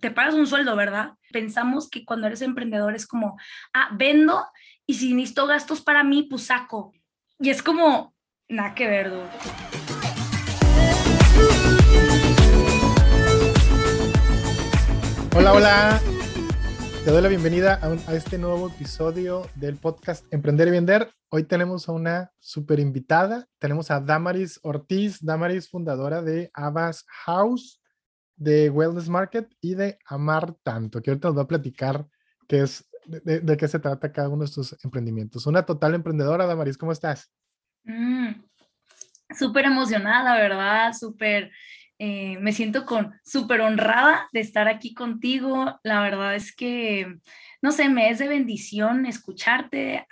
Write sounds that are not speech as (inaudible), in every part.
te pagas un sueldo, ¿verdad? Pensamos que cuando eres emprendedor es como, ah, vendo y si necesito gastos para mí, pues saco. Y es como, nada que ver, Hola, hola. Te doy la bienvenida a, este nuevo episodio del podcast Emprender y Vender. Hoy tenemos a una super invitada. Tenemos a Damaris Ortiz, Damaris fundadora de Abbas House de Wellness Market y de Amar Tanto, que ahorita nos va a platicar qué es, de, qué se trata cada uno de estos emprendimientos. Una total emprendedora, Damaris, ¿cómo estás? Mm, súper emocionada, ¿verdad? Súper, eh, me siento con súper honrada de estar aquí contigo. La verdad es que no sé, me es de bendición escucharte.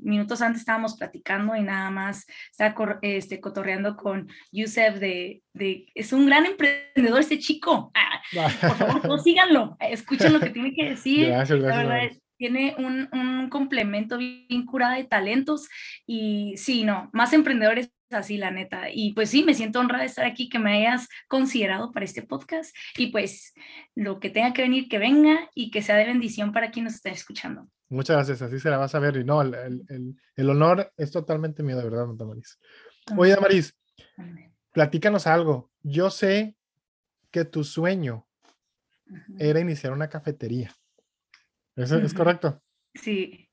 minutos antes estábamos platicando y nada más estaba este, cotorreando con Yusef de, de, es un gran emprendedor este chico. Ah, (laughs) por favor, síganlo, escuchen lo que tiene que decir. Gracias, gracias tiene un, un, complemento bien curado de talentos y sí, no, más emprendedores así, la neta. Y pues sí, me siento honrada de estar aquí, que me hayas considerado para este podcast y pues lo que tenga que venir, que venga y que sea de bendición para quien nos esté escuchando. Muchas gracias, así se la vas a ver y no, el, el, el honor es totalmente mío, de verdad, Damaris. Oye, Damaris, platícanos algo. Yo sé que tu sueño era iniciar una cafetería. ¿Eso es correcto? Sí.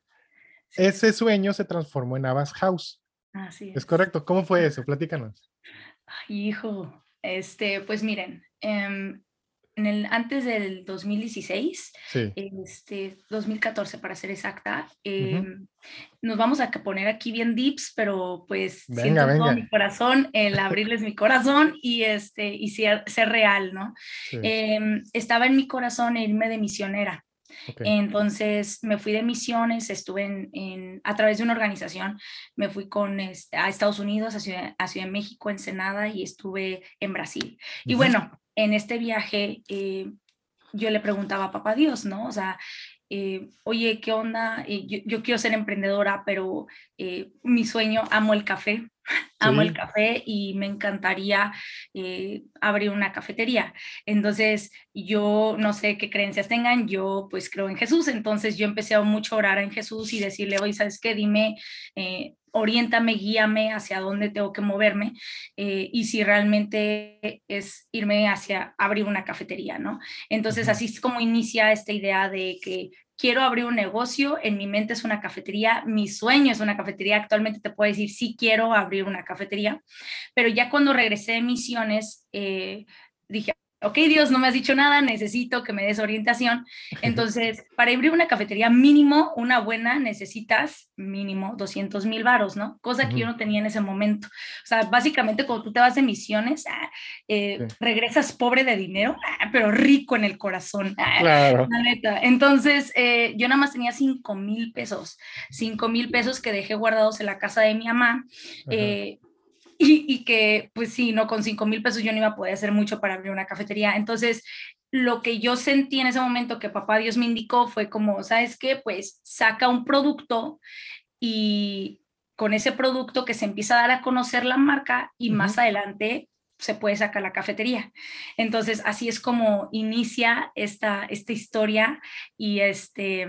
Ese sueño se transformó en Abbas House. Así es. es correcto. ¿Cómo fue eso? Platícanos. Ay, hijo, este, pues miren, em, en el, antes del 2016, este, 2014 para ser exacta, em, nos vamos a poner aquí bien dips, pero pues siento todo mi corazón, el abrirles mi corazón y, este, y ser, ser real, ¿no? Em, estaba en mi corazón irme de misionera. Entonces me fui de misiones, estuve en, a través de una organización, me fui con a Estados Unidos, a Ciudad, a Ciudad de México, Ensenada y estuve en Brasil. Y bueno, en este viaje eh, yo le preguntaba a papá Dios, ¿no? O sea, eh, oye, ¿qué onda? Eh, yo, yo, quiero ser emprendedora, pero mi sueño, amo el café, amo el café y me encantaría eh, abrir una cafetería. Entonces, yo no sé qué creencias tengan, yo pues creo en Jesús, entonces yo empecé a mucho orar en Jesús y decirle, oye, ¿sabes qué? Dime, eh, oriéntame, guíame hacia dónde tengo que moverme eh, y si realmente es irme hacia abrir una cafetería, ¿no? Entonces, así es como inicia esta idea de que quiero abrir un negocio, en mi mente es una cafetería, mi sueño es una cafetería, actualmente te puedo decir, sí quiero abrir una cafetería, pero ya cuando regresé de misiones, eh, dije, ok Dios, no me has dicho nada, necesito que me des orientación. (laughs) Entonces, para abrir una cafetería mínimo, una buena, necesitas mínimo 200 mil varos, ¿no? Cosa que yo no tenía en ese momento. O sea, básicamente cuando tú te vas de misiones, ah, eh, regresas pobre de dinero, ah, pero rico en el corazón. Ah, claro. La neta. Entonces, eh, yo nada más tenía 5 mil pesos, 5 mil pesos que dejé guardados en la casa de mi mamá. Y, que, pues sí, no, con 5 mil pesos yo no iba a poder hacer mucho para abrir una cafetería. Entonces, lo que yo sentí en ese momento que papá Dios me indicó fue como, ¿sabes qué? Pues saca un producto y con ese producto que se empieza a dar a conocer la marca y más adelante se puede sacar la cafetería. Entonces, así es como inicia esta, esta historia y este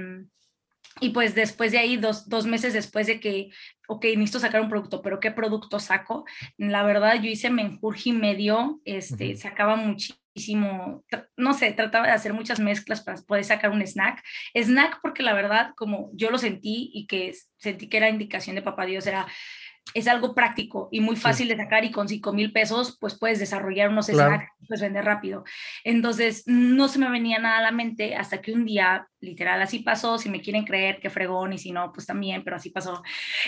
y pues después de ahí, dos, dos, meses después de que, ok, necesito sacar un producto, pero ¿qué producto saco? La verdad, yo hice menjurje y medio, este, sacaba muchísimo, no sé, trataba de hacer muchas mezclas para poder sacar un snack. Snack porque la verdad, como yo lo sentí y que sentí que era indicación de papá Dios, era es algo práctico y muy fácil de sacar y con 5 mil pesos pues puedes desarrollar unos snacks pues vender rápido. Entonces no se me venía nada a la mente hasta que un día, literal, así pasó, si me quieren creer que fregón y si no, pues también, pero así pasó.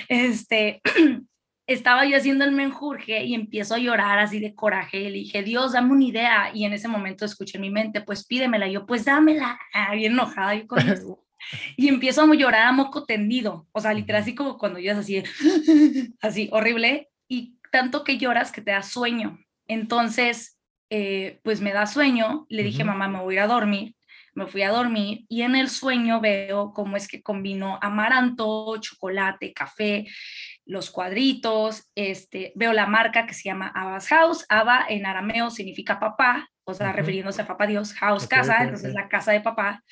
Este, (clears throat) estaba yo haciendo el menjurje y empiezo a llorar así de coraje. Le dije, Dios, dame una idea. Y en ese momento escuché en mi mente, pues pídemela. yo, pues dámela. Ah, bien enojada yo con (laughs) eso. (laughs) Y empiezo a llorar a moco tendido, o sea, literal, así como cuando lloras así, (laughs) así, horrible, y tanto que lloras que te da sueño. Entonces, eh, pues me da sueño, le dije, mamá, me voy a dormir, me fui a dormir y en el sueño veo cómo es que combino amaranto, chocolate, café los cuadritos, este, veo la marca que se llama Abbas House. Abba en arameo significa papá, o sea, refiriéndose a papá Dios, house, casa, entonces la casa de papá.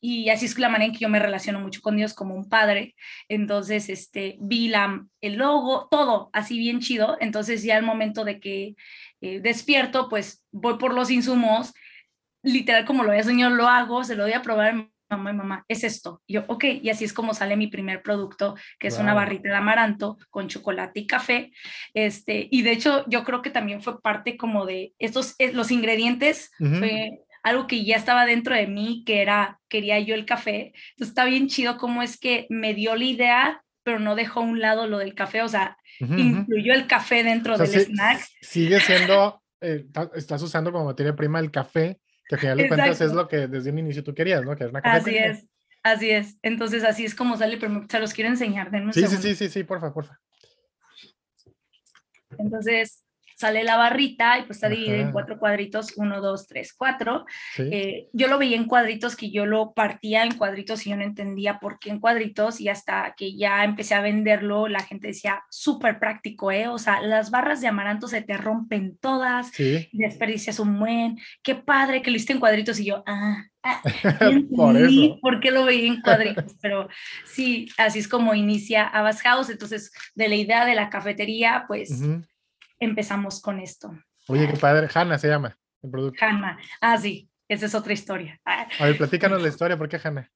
Y así es la manera en que yo me relaciono mucho con Dios como un padre. Entonces, este, vi la, el logo, todo así bien chido. Entonces, ya al momento de que eh, despierto, pues voy por los insumos, literal como lo había soñado, lo hago, se lo voy a probar mamá y mamá, es esto. Y yo, ok, y así es como sale mi primer producto, que es una barrita de amaranto con chocolate y café. Este, y de hecho, yo creo que también fue parte como de estos, eh, los ingredientes, fue algo que ya estaba dentro de mí, que era, quería yo el café. Entonces está bien chido cómo es que me dio la idea, pero no dejó a un lado lo del café, o sea, incluyó el café dentro del snack. Sigue siendo, eh, estás usando como materia prima el café, que al final de cuentas es lo que desde un inicio tú querías, ¿no? Que es una Así es, así es. Entonces así es como sale, pero se los quiero enseñar. de sí, sí, sí, sí, sí, porfa, porfa. Entonces, sale la barrita y pues está dividida en cuatro cuadritos, uno, dos, tres, cuatro. Eh, yo lo veía en cuadritos que yo lo partía en cuadritos y yo no entendía por qué en cuadritos y hasta que ya empecé a venderlo, la gente decía, súper práctico, ¿eh? O sea, las barras de amaranto se te rompen todas, sí. desperdicias un buen, qué padre que lo hiciste en cuadritos y yo, ah, ah (laughs) por, eso. por qué lo veía en cuadritos, pero sí, así es como inicia Abbas House, entonces de la idea de la cafetería, pues empezamos con esto. Oye, qué padre. Hanna se llama el producto. Hanna. Ah, sí, esa es otra historia. A ver, platícanos la (laughs) historia. ¿Por qué Hanna?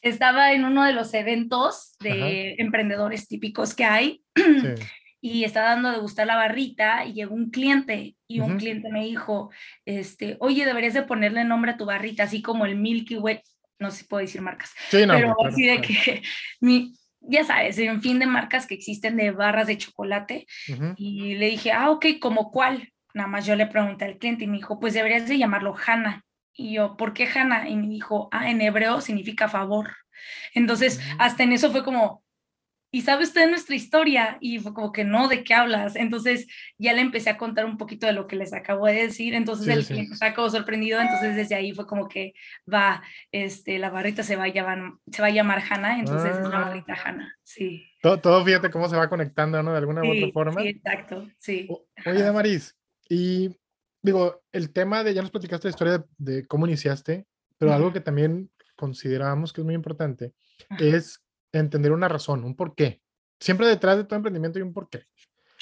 Estaba en uno de los eventos de emprendedores típicos que hay. (clears throat) Y estaba dando de gustar la barrita y llegó un cliente y un cliente me dijo, este, oye, deberías de ponerle nombre a tu barrita, así como el Milky Way, no sé si puedo decir marcas, sí, no, pero así de que (laughs) mi, ya sabes, en fin de marcas que existen de barras de chocolate. Y le dije, ah, ok, ¿como cuál? Nada más yo le pregunté al cliente y me dijo, pues deberías de llamarlo Hanna. Y yo, ¿por qué Hanna? Y me dijo, ah, en hebreo significa favor. Entonces, mm. hasta en eso fue como, y sabe usted nuestra historia y fue como que no, ¿de qué hablas? Entonces ya le empecé a contar un poquito de lo que les acabo de decir, entonces el cliente estaba sorprendido, entonces desde ahí fue como que va, este, la barrita se va a llamar, se va a llamar Hanna, entonces es la ah. barrita Hanna, sí. Todo, todo, fíjate cómo se va conectando, ¿no? De alguna u otra forma. Sí, exacto, sí. oye, Damaris, y digo, el tema de, ya nos platicaste la historia de, cómo iniciaste, pero algo que también considerábamos que es muy importante es entender una razón, un porqué. Siempre detrás de todo emprendimiento hay un porqué.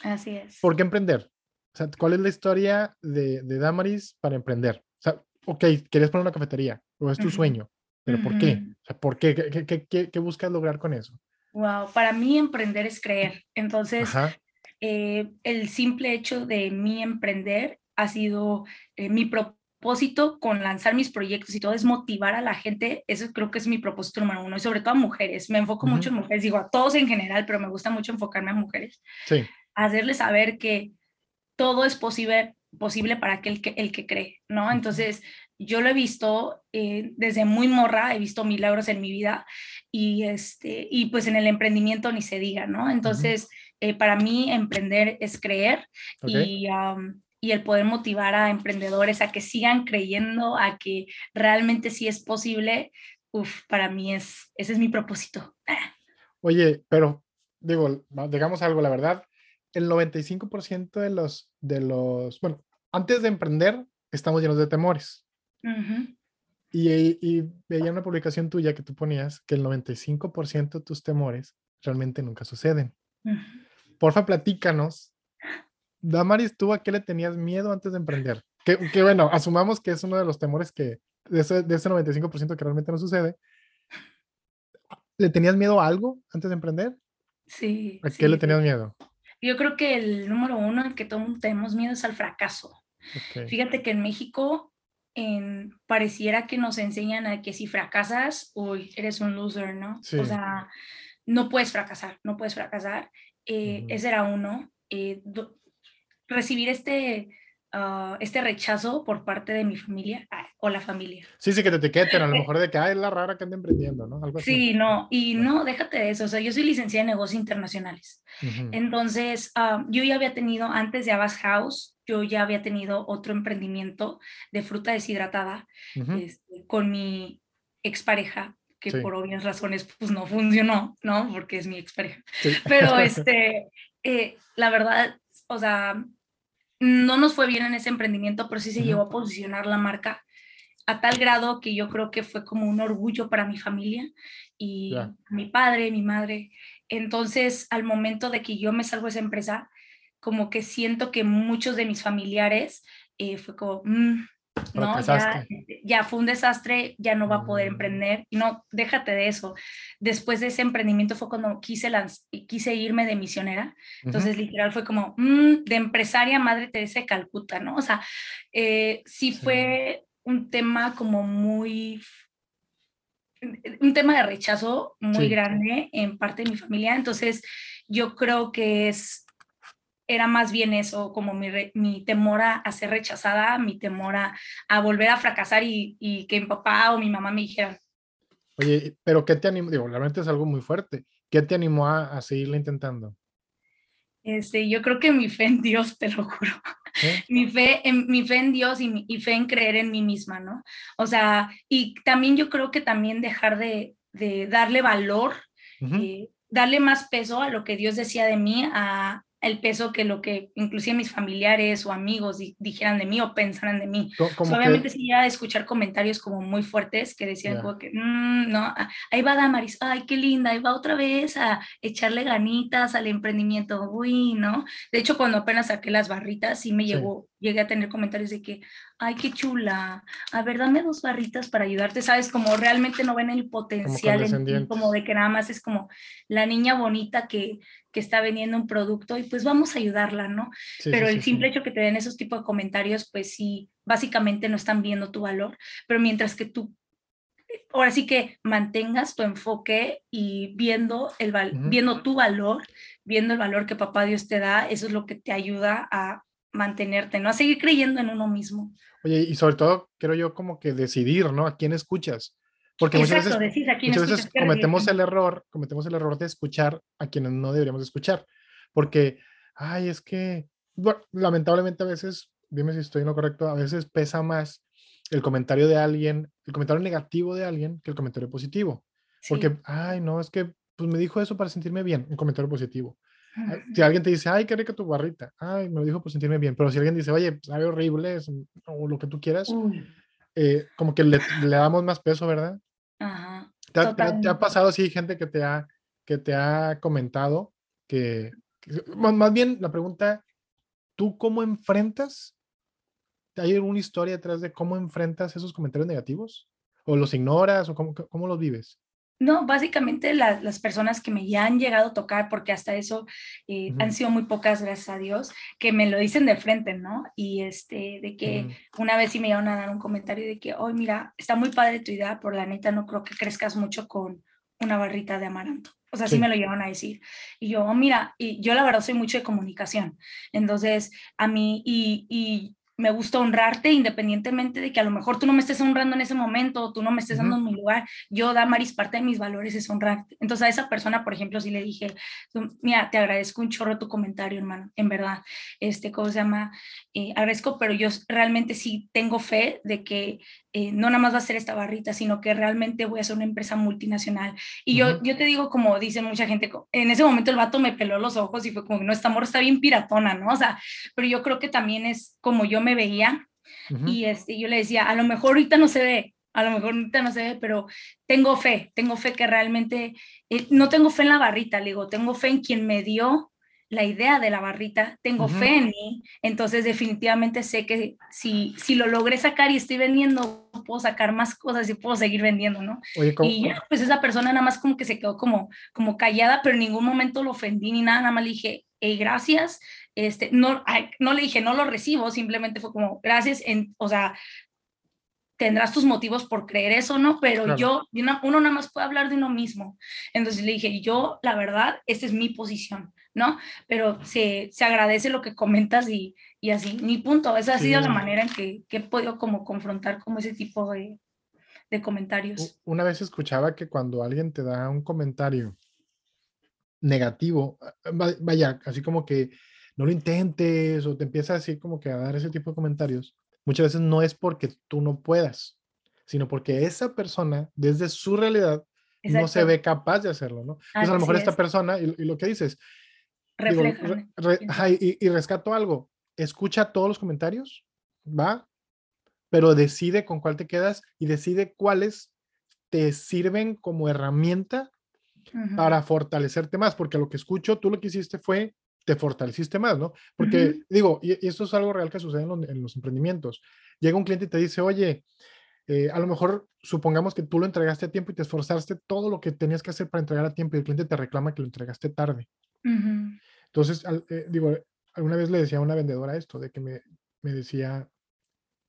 Así es. ¿Por qué emprender? O sea, ¿cuál es la historia de, de Damaris para emprender? O sea, ok, querías poner una cafetería, o es tu sueño, pero ¿por qué? O sea, ¿por qué? ¿Qué, qué, qué, qué buscas lograr con eso? Wow, para mí emprender es creer. Entonces, eh, el simple hecho de mí emprender ha sido eh, mi propósito propósito con lanzar mis proyectos y todo es motivar a la gente. Eso creo que es mi propósito número uno y sobre todo a mujeres. Me enfoco mucho en mujeres, digo a todos en general, pero me gusta mucho enfocarme a mujeres. Sí. Hacerles saber que todo es posible, posible para aquel que, el que cree, ¿no? Entonces, yo lo he visto eh, desde muy morra, he visto milagros en mi vida y, este, y pues en el emprendimiento ni se diga, ¿no? Entonces, eh, para mí emprender es creer y y el poder motivar a emprendedores a que sigan creyendo, a que realmente sí es posible, uf, para mí es, ese es mi propósito. Oye, pero digo, digamos algo, la verdad, el 95% de los, de los, bueno, antes de emprender, estamos llenos de temores. y, y, veía una publicación tuya que tú ponías que el 95% de tus temores realmente nunca suceden. Porfa, platícanos Damaris, ¿tú a qué le tenías miedo antes de emprender? Que, bueno, asumamos que es uno de los temores que, de ese, de ese 95% que realmente no sucede. ¿Le tenías miedo a algo antes de emprender? Sí. ¿A qué le tenías miedo? Yo creo que el número uno al que todos tenemos miedo es al fracaso. Fíjate que en México en, pareciera que nos enseñan a que si fracasas, uy, eres un loser, ¿no? O sea, no puedes fracasar, no puedes fracasar. Eh, ese era uno. Eh, recibir este, ah, este rechazo por parte de mi familia ah, o la familia. Sí, sí, que te etiqueten, a lo (laughs) mejor de que es la rara que anda emprendiendo, ¿no? Algo sí, no, y no, déjate de eso, o sea, yo soy licenciada en negocios internacionales. Entonces, ah, yo ya había tenido, antes de Abbas House, yo ya había tenido otro emprendimiento de fruta deshidratada este, con mi expareja que por obvias razones pues no funcionó, ¿no? Porque es mi experiencia. Pero (laughs) este, eh, la verdad, o sea, no nos fue bien en ese emprendimiento, pero sí se llegó a posicionar la marca a tal grado que yo creo que fue como un orgullo para mi familia y mi padre, mi madre. Entonces, al momento de que yo me salgo de esa empresa, como que siento que muchos de mis familiares eh, fue como, mm, no, ya, ya, fue un desastre, ya no va a poder mm. emprender. No, déjate de eso. Después de ese emprendimiento fue cuando quise, quise irme de misionera. Entonces, literal, fue como mm, de empresaria Madre Teresa de Calcuta, ¿no? O sea, eh, sí, fue un tema como muy un tema de rechazo muy grande en parte de mi familia. Entonces, yo creo que es era más bien eso, como mi, mi temor a, ser rechazada, mi temor a, volver a fracasar y, que mi papá o mi mamá me dijeran. Oye, pero ¿qué te animó? Digo, realmente es algo muy fuerte. ¿Qué te animó a, a seguirle intentando? Este, yo creo que mi fe en Dios, te lo juro. (laughs) Mi, fe en, mi fe en Dios y, mi, fe en creer en mí misma, ¿no? O sea, y también yo creo que también dejar de, darle valor, eh, darle más peso a lo que Dios decía de mí, a, el peso que lo que inclusive mis familiares o amigos dijeran de mí o pensaran de mí. obviamente sí ya escuchar comentarios como muy fuertes que decían como que, mm, no, ah, ahí va Damaris, ay, qué linda, ahí va otra vez a echarle ganitas al emprendimiento, uy, ¿no? De hecho, cuando apenas saqué las barritas, sí me llegó, llegué a tener comentarios de que, ay, qué chula, a ver, dame dos barritas para ayudarte, ¿sabes? Como realmente no ven el potencial en ti, como de que nada más es como la niña bonita que, que está vendiendo un producto y pues vamos a ayudarla, ¿no? pero el simple hecho que te den esos tipos de comentarios, pues sí, básicamente no están viendo tu valor, pero mientras que tú, ahora sí que mantengas tu enfoque y viendo, el viendo tu valor, viendo el valor que papá Dios te da, eso es lo que te ayuda a mantenerte, ¿no? A seguir creyendo en uno mismo. Oye, y sobre todo, creo yo como que decidir, ¿no? A quién escuchas. Porque muchas veces, cometemos el error, cometemos el error de escuchar a quienes no deberíamos escuchar. Porque, ay, es que, lamentablemente a veces, dime si estoy en lo correcto, a veces pesa más el comentario de alguien, el comentario negativo de alguien que el comentario positivo. Porque, ay, no, es que pues me dijo eso para sentirme bien, un comentario positivo. Si alguien te dice, ay, qué rica tu barrita, ay, me lo dijo por sentirme bien, pero si alguien dice, oye, sabe horrible, o lo que tú quieras, eh, como que le, le, damos más peso, ¿verdad? Ajá. ¿Te, ha, pasado así gente que te ha, que te ha comentado que, más bien la pregunta, ¿tú cómo enfrentas? ¿Hay alguna historia detrás de cómo enfrentas esos comentarios negativos? ¿O los ignoras? ¿O cómo, cómo los vives? No, básicamente las personas que me ya han llegado a tocar, porque hasta eso eh, han sido muy pocas, gracias a Dios, que me lo dicen de frente, ¿no? Y este, de que una vez sí me llegaron a dar un comentario de que, hoy mira, está muy padre tu idea, por la neta no creo que crezcas mucho con una barrita de amaranto. O sea, sí, me lo llevan a decir. Y yo, oh, mira, y yo la verdad soy mucho de comunicación. Entonces, a mí, y, y me gusta honrarte independientemente de que a lo mejor tú no me estés honrando en ese momento o tú no me estés dando mi lugar. Yo, Damaris, parte de mis valores es honrarte. Entonces a esa persona, por ejemplo, si le dije, mira, te agradezco un chorro tu comentario, hermano, en verdad, este, ¿cómo se llama? Eh, agradezco, pero yo realmente sí tengo fe de que eh, no nada más va a ser esta barrita, sino que realmente voy a ser una empresa multinacional. Y yo, yo te digo, como dicen mucha gente, en ese momento el vato me peló los ojos y fue como, no, esta amor está bien piratona, ¿no? O sea, pero yo creo que también es como yo me veía y este, yo le decía, a lo mejor ahorita no se ve, a lo mejor ahorita no se ve, pero tengo fe, tengo fe que realmente, eh, no tengo fe en la barrita, le digo, tengo fe en quien me dio la idea de la barrita, tengo fe en mí, entonces definitivamente sé que si, si lo logré sacar y estoy vendiendo, puedo sacar más cosas y puedo seguir vendiendo, ¿no? y ya, pues esa persona nada más como que se quedó como, como callada, pero en ningún momento lo ofendí ni nada, nada más le dije, hey, gracias, este, no, no le dije, no lo recibo, simplemente fue como, gracias, en, o sea, tendrás tus motivos por creer eso, ¿no? Pero yo, uno nada más puede hablar de uno mismo. Entonces le dije, yo, la verdad, esta es mi posición, ¿no? Pero se, se agradece lo que comentas y, y, así, mi punto. Esa ha sido la manera en que, que, he podido como confrontar como ese tipo de, de comentarios. Una vez escuchaba que cuando alguien te da un comentario negativo, vaya, así como que no lo intentes o te empieza así como que a dar ese tipo de comentarios, muchas veces no es porque tú no puedas, sino porque esa persona, desde su realidad, no se ve capaz de hacerlo, ¿no? Entonces a lo mejor esta persona, y, lo que dices, y, y rescato algo, escucha todos los comentarios, ¿va? Pero decide con cuál te quedas y decide cuáles te sirven como herramienta para fortalecerte más, porque lo que escucho, tú lo que hiciste fue, te fortaleciste más, ¿no? Porque digo, y, esto es algo real que sucede en los, emprendimientos. Llega un cliente y te dice, oye, eh, a lo mejor supongamos que tú lo entregaste a tiempo y te esforzaste todo lo que tenías que hacer para entregar a tiempo y el cliente te reclama que lo entregaste tarde. Entonces, eh, digo, alguna vez le decía a una vendedora esto, de que me, me decía,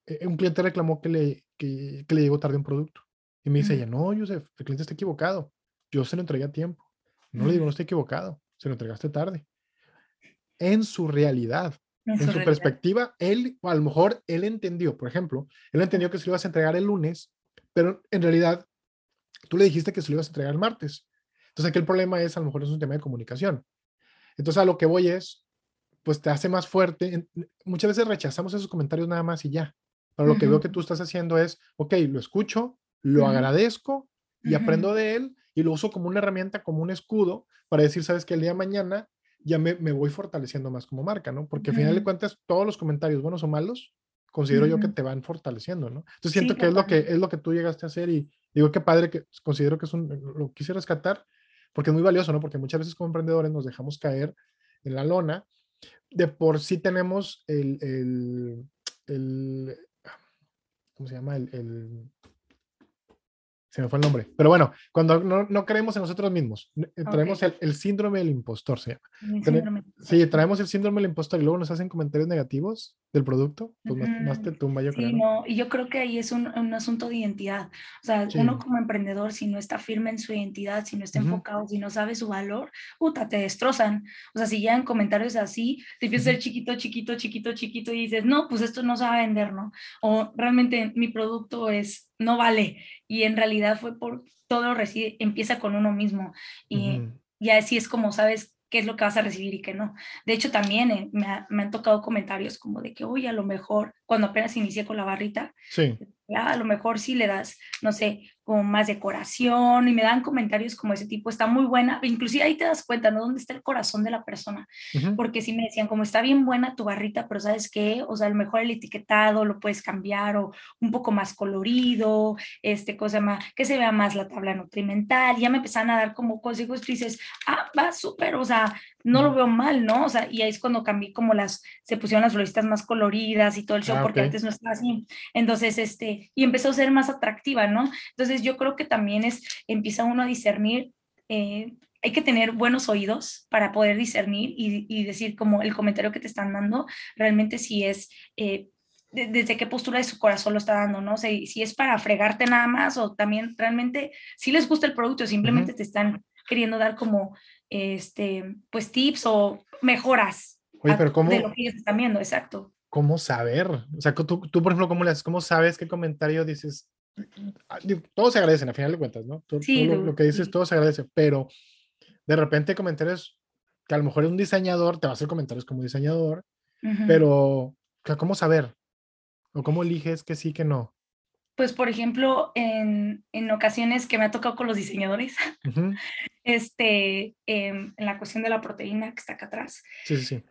eh, un cliente reclamó que le, que, le llegó tarde un producto. Y me dice ella, no, Joseph, el cliente está equivocado. Yo se lo entregué a tiempo. No le digo, no estoy equivocado, se lo entregaste tarde. En su realidad, en, su, perspectiva, él, o a lo mejor él entendió, por ejemplo, él entendió que se lo ibas a entregar el lunes, pero en realidad tú le dijiste que se lo ibas a entregar el martes. Entonces aquí el problema es, a lo mejor es un tema de comunicación. Entonces a lo que voy es, pues te hace más fuerte. Muchas veces rechazamos esos comentarios nada más y ya. Pero lo que veo que tú estás haciendo es, ok, lo escucho, lo agradezco y aprendo de él y lo uso como una herramienta, como un escudo para decir, sabes que el día de mañana ya me, me voy fortaleciendo más como marca, ¿no? Porque al final de cuentas, todos los comentarios, buenos o malos, considero yo que te van fortaleciendo, ¿no? Entonces siento que es lo que es lo que tú llegaste a hacer y digo qué padre que considero que es un lo quise rescatar porque es muy valioso, ¿no? Porque muchas veces como emprendedores nos dejamos caer en la lona de por sí tenemos el, el, el ¿cómo se llama? el, se me fue el nombre. Pero bueno, cuando no, creemos en nosotros mismos, eh, traemos el, síndrome del impostor, se llama. Sí, traemos el síndrome del impostor y luego nos hacen comentarios negativos del producto, pues más, te tumba, yo sí, no, y yo creo que ahí es un, asunto de identidad. O sea, uno como emprendedor, si no está firme en su identidad, si no está enfocado, si no sabe su valor, puta, te destrozan. O sea, si llegan comentarios así, te empieza a ser chiquito, chiquito, chiquito, chiquito y dices, no, pues esto no se va a vender, ¿no? O realmente mi producto es no vale. Y en realidad fue por todo reside, empieza con uno mismo. Y, así es como sabes qué es lo que vas a recibir y qué no. De hecho, también eh, me, han tocado comentarios como de que, oye, a lo mejor cuando apenas inicié con la barrita, sí. a lo mejor sí le das, no sé, como más decoración y me dan comentarios como ese tipo, está muy buena, inclusive ahí te das cuenta, ¿no? ¿Dónde está el corazón de la persona? Porque si me decían, como está bien buena tu barrita, pero ¿sabes qué? O sea, a lo mejor el etiquetado lo puedes cambiar o un poco más colorido, este, cosa más, que se vea más la tabla nutrimental, ya me empezaron a dar como consejos y dices, ah, va súper, o sea, no lo veo mal, ¿no? O sea, y ahí es cuando cambié como las, se pusieron las floristas más coloridas y todo el show, ah, porque antes no estaba así. Entonces, este, y empezó a ser más atractiva, ¿no? Entonces, yo creo que también es, empieza uno a discernir, eh, hay que tener buenos oídos para poder discernir y, decir como el comentario que te están dando, realmente si es... Eh, desde qué postura de su corazón lo está dando, ¿no? O si es para fregarte nada más o también realmente si les gusta el producto, simplemente te están queriendo dar como este, pues tips o mejoras Oye, pero ¿cómo, de lo que ellos están viendo, exacto. ¿Cómo saber? O sea, tú, tú por ejemplo, ¿cómo, le ¿cómo sabes qué comentario dices? Ah, todos se agradecen, a final de cuentas, ¿no? Todo, sí, lo, que dices, todo se agradece, pero de repente comentarios que a lo mejor es un diseñador, te va a hacer comentarios como diseñador, pero ¿cómo saber? ¿O cómo eliges que sí, que no? pues por ejemplo, en, en, ocasiones que me ha tocado con los diseñadores, este, em, en la cuestión de la proteína que está acá atrás, sí, sí,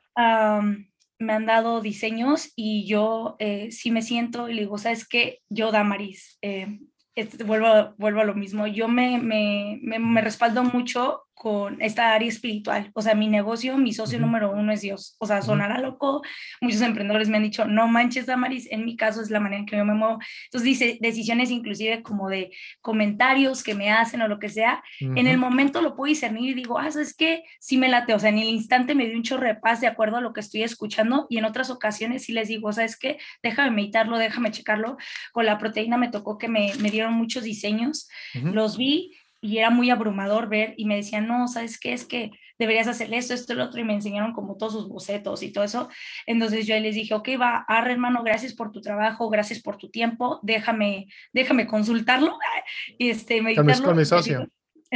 me han dado diseños y yo eh, sí me siento y le digo, ¿sabes qué? Yo, Damaris, eh, este, vuelvo, vuelvo a lo mismo, yo me, me, me, me respaldo mucho con esta área espiritual. O sea, mi negocio, mi socio número uno es Dios. O sea, sonará loco. Muchos emprendedores me han dicho, no manches, Damaris. En mi caso es la manera en que yo me muevo. Entonces, dice, decisiones inclusive como de comentarios que me hacen o lo que sea. En el momento lo puedo discernir y digo, ah, ¿sabes qué? Sí me late. O sea, en el instante me dio un chorro de paz de acuerdo a lo que estoy escuchando. Y en otras ocasiones sí les digo, ¿sabes qué? Déjame meditarlo, déjame checarlo. Con la proteína me tocó que me, me dieron muchos diseños. Los vi y era muy abrumador ver y me decían, no, ¿sabes qué? Es que deberías hacer esto, esto, lo otro, y me enseñaron como todos sus bocetos y todo eso. Entonces yo les dije, ok, va, arre hermano, gracias por tu trabajo, gracias por tu tiempo, déjame, déjame consultarlo, (laughs) este, meditarlo. Con mi socio.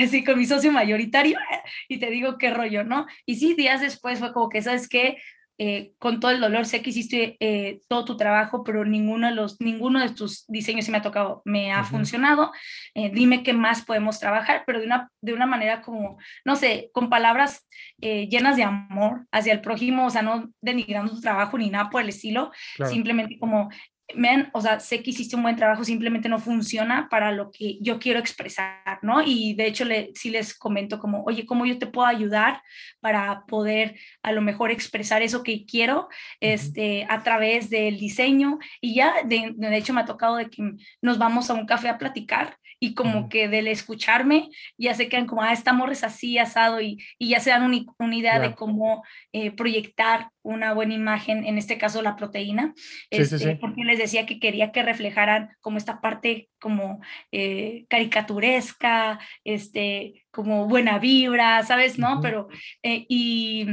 Sí, con mi socio mayoritario, (laughs) y te digo qué rollo, ¿no? Y sí, días después fue como que, ¿sabes qué? Eh, con todo el dolor, sé que hiciste eh, todo tu trabajo, pero ninguno de, los, ninguno de tus diseños se me ha tocado, me ha funcionado, eh, dime qué más podemos trabajar, pero de una, de una manera como, no sé, con palabras llenas de amor hacia el prójimo, o sea, no denigrando tu trabajo ni nada por el estilo, simplemente como men, o sea, sé que hiciste un buen trabajo, simplemente no funciona para lo que yo quiero expresar, ¿no? Y de hecho, le, sí les comento como, oye, ¿cómo yo te puedo ayudar para poder a lo mejor expresar eso que quiero este, a través del diseño? Y ya, de, de hecho, me ha tocado de que nos vamos a un café a platicar y como que del escucharme ya se quedan como, ah, esta morra es así, asado, y, y ya se dan una idea de cómo eh, proyectar una buena imagen, en este caso la proteína, este, porque les decía que quería que reflejaran como esta parte como eh, caricaturesca, este, como buena vibra, ¿sabes? ¿No? Pero, eh, y...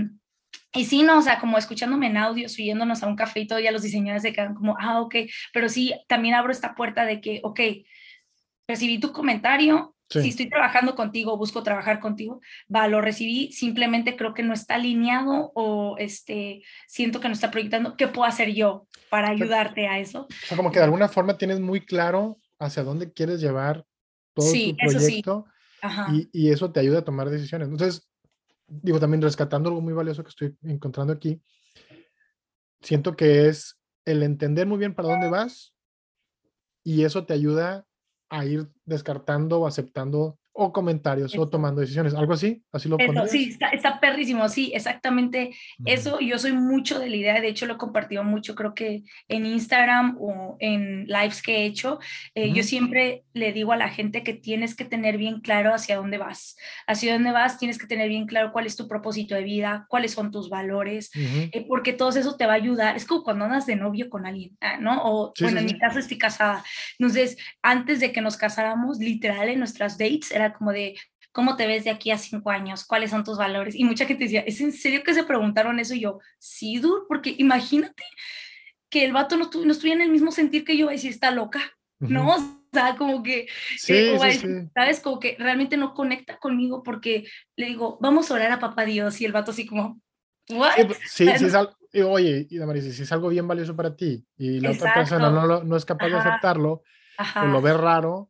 Y sí, no, o sea, como escuchándome en audio, subiéndonos a un café y todo, ya los diseñadores se quedan como, ah, ok, pero sí, también abro esta puerta de que, ok, recibí tu comentario, si estoy trabajando contigo, busco trabajar contigo, va, lo recibí, simplemente creo que no está alineado o este, siento que no está proyectando, ¿qué puedo hacer yo para ayudarte a eso? O sea, como que de alguna forma tienes muy claro hacia dónde quieres llevar todo tu proyecto Y, y, eso te ayuda a tomar decisiones. Entonces, digo, también rescatando algo muy valioso que estoy encontrando aquí, siento que es el entender muy bien para dónde vas y eso te ayuda a ir descartando o aceptando o comentarios o tomando decisiones, algo así, así lo eso, Sí, está, está, perrísimo, sí, exactamente eso. Yo soy mucho de la idea, de hecho lo he compartido mucho, creo que en Instagram o en lives que he hecho, eh, yo siempre le digo a la gente que tienes que tener bien claro hacia dónde vas, hacia dónde vas, tienes que tener bien claro cuál es tu propósito de vida, cuáles son tus valores, eh, porque todo eso te va a ayudar. Es como cuando andas de novio con alguien, ah, ¿no? O bueno, en mi caso estoy casada. Entonces, antes de que nos casáramos, literal en nuestras dates era como de, ¿cómo te ves de aquí a cinco años? ¿Cuáles son tus valores? Y mucha gente decía, ¿es en serio que se preguntaron eso? Y yo, sí, Dur, porque imagínate que el vato no, no estuviera en el mismo sentir que yo, y si está loca, ¿no? (laughs) O sea, como que, eh, ¿sabes? Como que realmente no conecta conmigo porque le digo, vamos a orar a papá Dios y el vato así como, ¿what? Sí, (laughs) sí, es algo, oye, si es algo bien valioso para ti y la otra persona no, no es capaz de aceptarlo, o lo ve raro,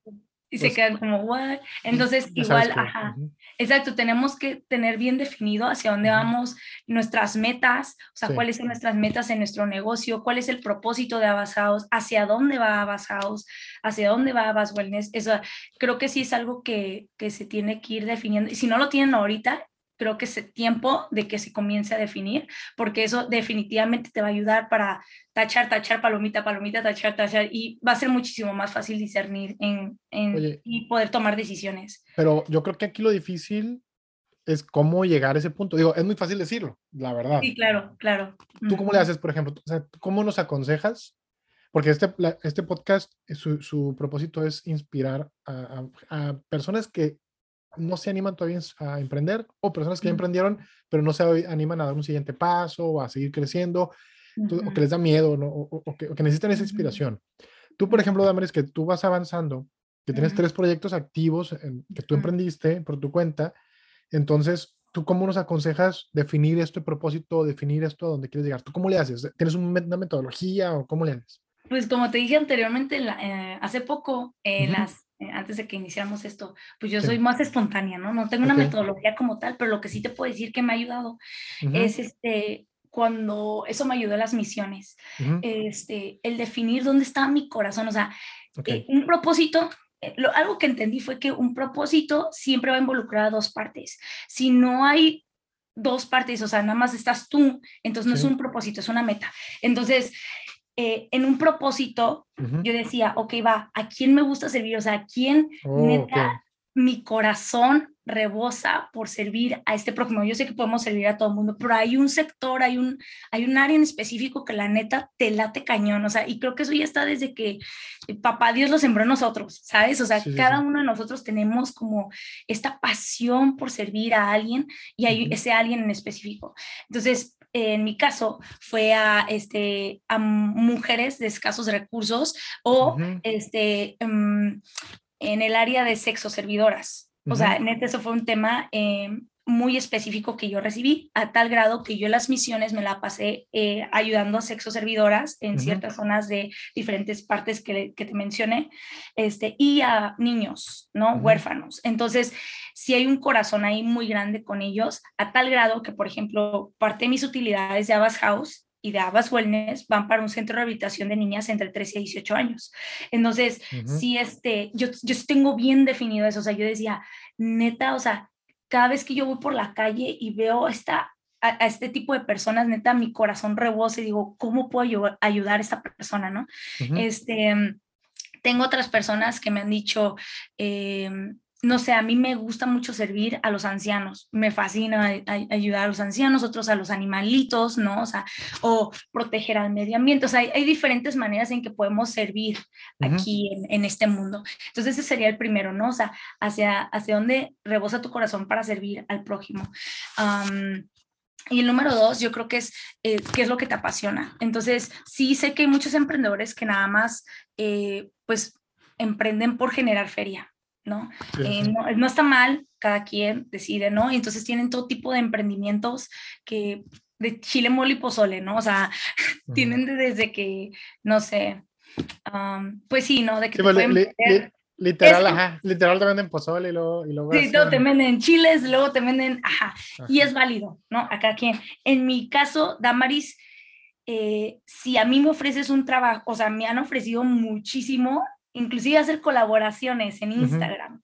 y se pues quedan como, ¿what? Entonces, igual, ajá. Exacto, tenemos que tener bien definido hacia dónde vamos, nuestras metas, o sea, cuáles son nuestras metas en nuestro negocio, cuál es el propósito de Abasados, hacia dónde va Abasados, hacia dónde va Abas Wellness. Eso creo que sí es algo que, que se tiene que ir definiendo. Y si no lo tienen ahorita, creo que es tiempo de que se comience a definir, porque eso definitivamente te va a ayudar para tachar, tachar, palomita, palomita, tachar, tachar, y va a ser muchísimo más fácil discernir en, en y poder tomar decisiones. Pero yo creo que aquí lo difícil es cómo llegar a ese punto. Digo, es muy fácil decirlo, la verdad. Sí, claro, claro. ¿Tú cómo le haces, por ejemplo? O sea, ¿Cómo nos aconsejas? Porque este, este podcast, su, su propósito es inspirar a, a, a personas que no se animan todavía a emprender o personas que ya emprendieron, pero no se animan a dar un siguiente paso o a seguir creciendo, o que les da miedo ¿no? o, que, necesitan esa inspiración. Tú, por ejemplo, Damaris, que tú vas avanzando, que tienes tres proyectos activos que tú emprendiste por tu cuenta, entonces, ¿tú cómo nos aconsejas definir este propósito, definir esto a dónde quieres llegar? ¿Tú cómo le haces? ¿Tienes una metodología o cómo le haces? Pues como te dije anteriormente, eh, hace poco, eh, las eh, antes de que iniciáramos esto, pues yo soy más espontánea, ¿no? No tengo una metodología como tal, pero lo que sí te puedo decir que me ha ayudado es este, cuando eso me ayudó a las misiones, este, el definir dónde está mi corazón, o sea, eh, un propósito eh, lo, algo que entendí fue que un propósito siempre va a involucrar a dos partes. Si no hay dos partes, o sea, nada más estás tú, entonces no es un propósito, es una meta. Entonces, eh, en un propósito, yo decía, ok, va, ¿a quién me gusta servir? O sea, ¿a quién oh, neta mi corazón rebosa por servir a este prójimo? Yo sé que podemos servir a todo el mundo, pero hay un sector, hay un, hay un área en específico que la neta te late cañón, o sea, y creo que eso ya está desde que papá Dios lo sembró en nosotros, ¿sabes? O sea, cada uno de nosotros tenemos como esta pasión por servir a alguien y hay ese alguien en específico. Entonces, en mi caso fue a, este, a mujeres de escasos recursos o este, em, en el área de sexo servidoras. O sea, en este eso fue un tema em, muy específico que yo recibí, a tal grado que yo las misiones me la pasé eh, ayudando a sexo servidoras en ciertas zonas de diferentes partes que, que, te mencioné, este, y a niños, ¿no? Huérfanos. Entonces, si hay un corazón ahí muy grande con ellos, a tal grado que, por ejemplo, parte de mis utilidades de Abbas House y de Abbas Wellness van para un centro de rehabilitación de niñas entre 13 y 18 años. Entonces, sí, este, yo, yo tengo bien definido eso, o sea, yo decía, neta, o sea, cada vez que yo voy por la calle y veo esta, a, este tipo de personas, neta, mi corazón rebosa y digo, ¿cómo puedo ayudar a esta persona, no? Este, tengo otras personas que me han dicho, eh, no sé, a mí me gusta mucho servir a los ancianos, me fascina ayudar a los ancianos, otros a los animalitos, ¿no? O sea, o proteger al medio ambiente, o sea, hay, diferentes maneras en que podemos servir aquí en, este mundo. Entonces ese sería el primero, ¿no? O sea, hacia, hacia dónde rebosa tu corazón para servir al prójimo. y el número dos, yo creo que es eh, qué es lo que te apasiona. Entonces, sí sé que hay muchos emprendedores que nada más, eh, pues, emprenden por generar feria, eh, ¿no? ¿no? está mal, cada quien decide, ¿no? Y entonces tienen todo tipo de emprendimientos que de chile, mole y pozole, ¿no? O sea, (laughs) tienen desde que, no sé, pues sí, ¿no? De que pues, literal, ajá, literal te venden pozole y luego... Y luego sí, luego te venden chiles, luego te venden, ajá, y es válido, ¿no? A cada quien. En mi caso, Damaris, eh, si a mí me ofreces un trabajo, o sea, me han ofrecido muchísimo inclusive hacer colaboraciones en Instagram.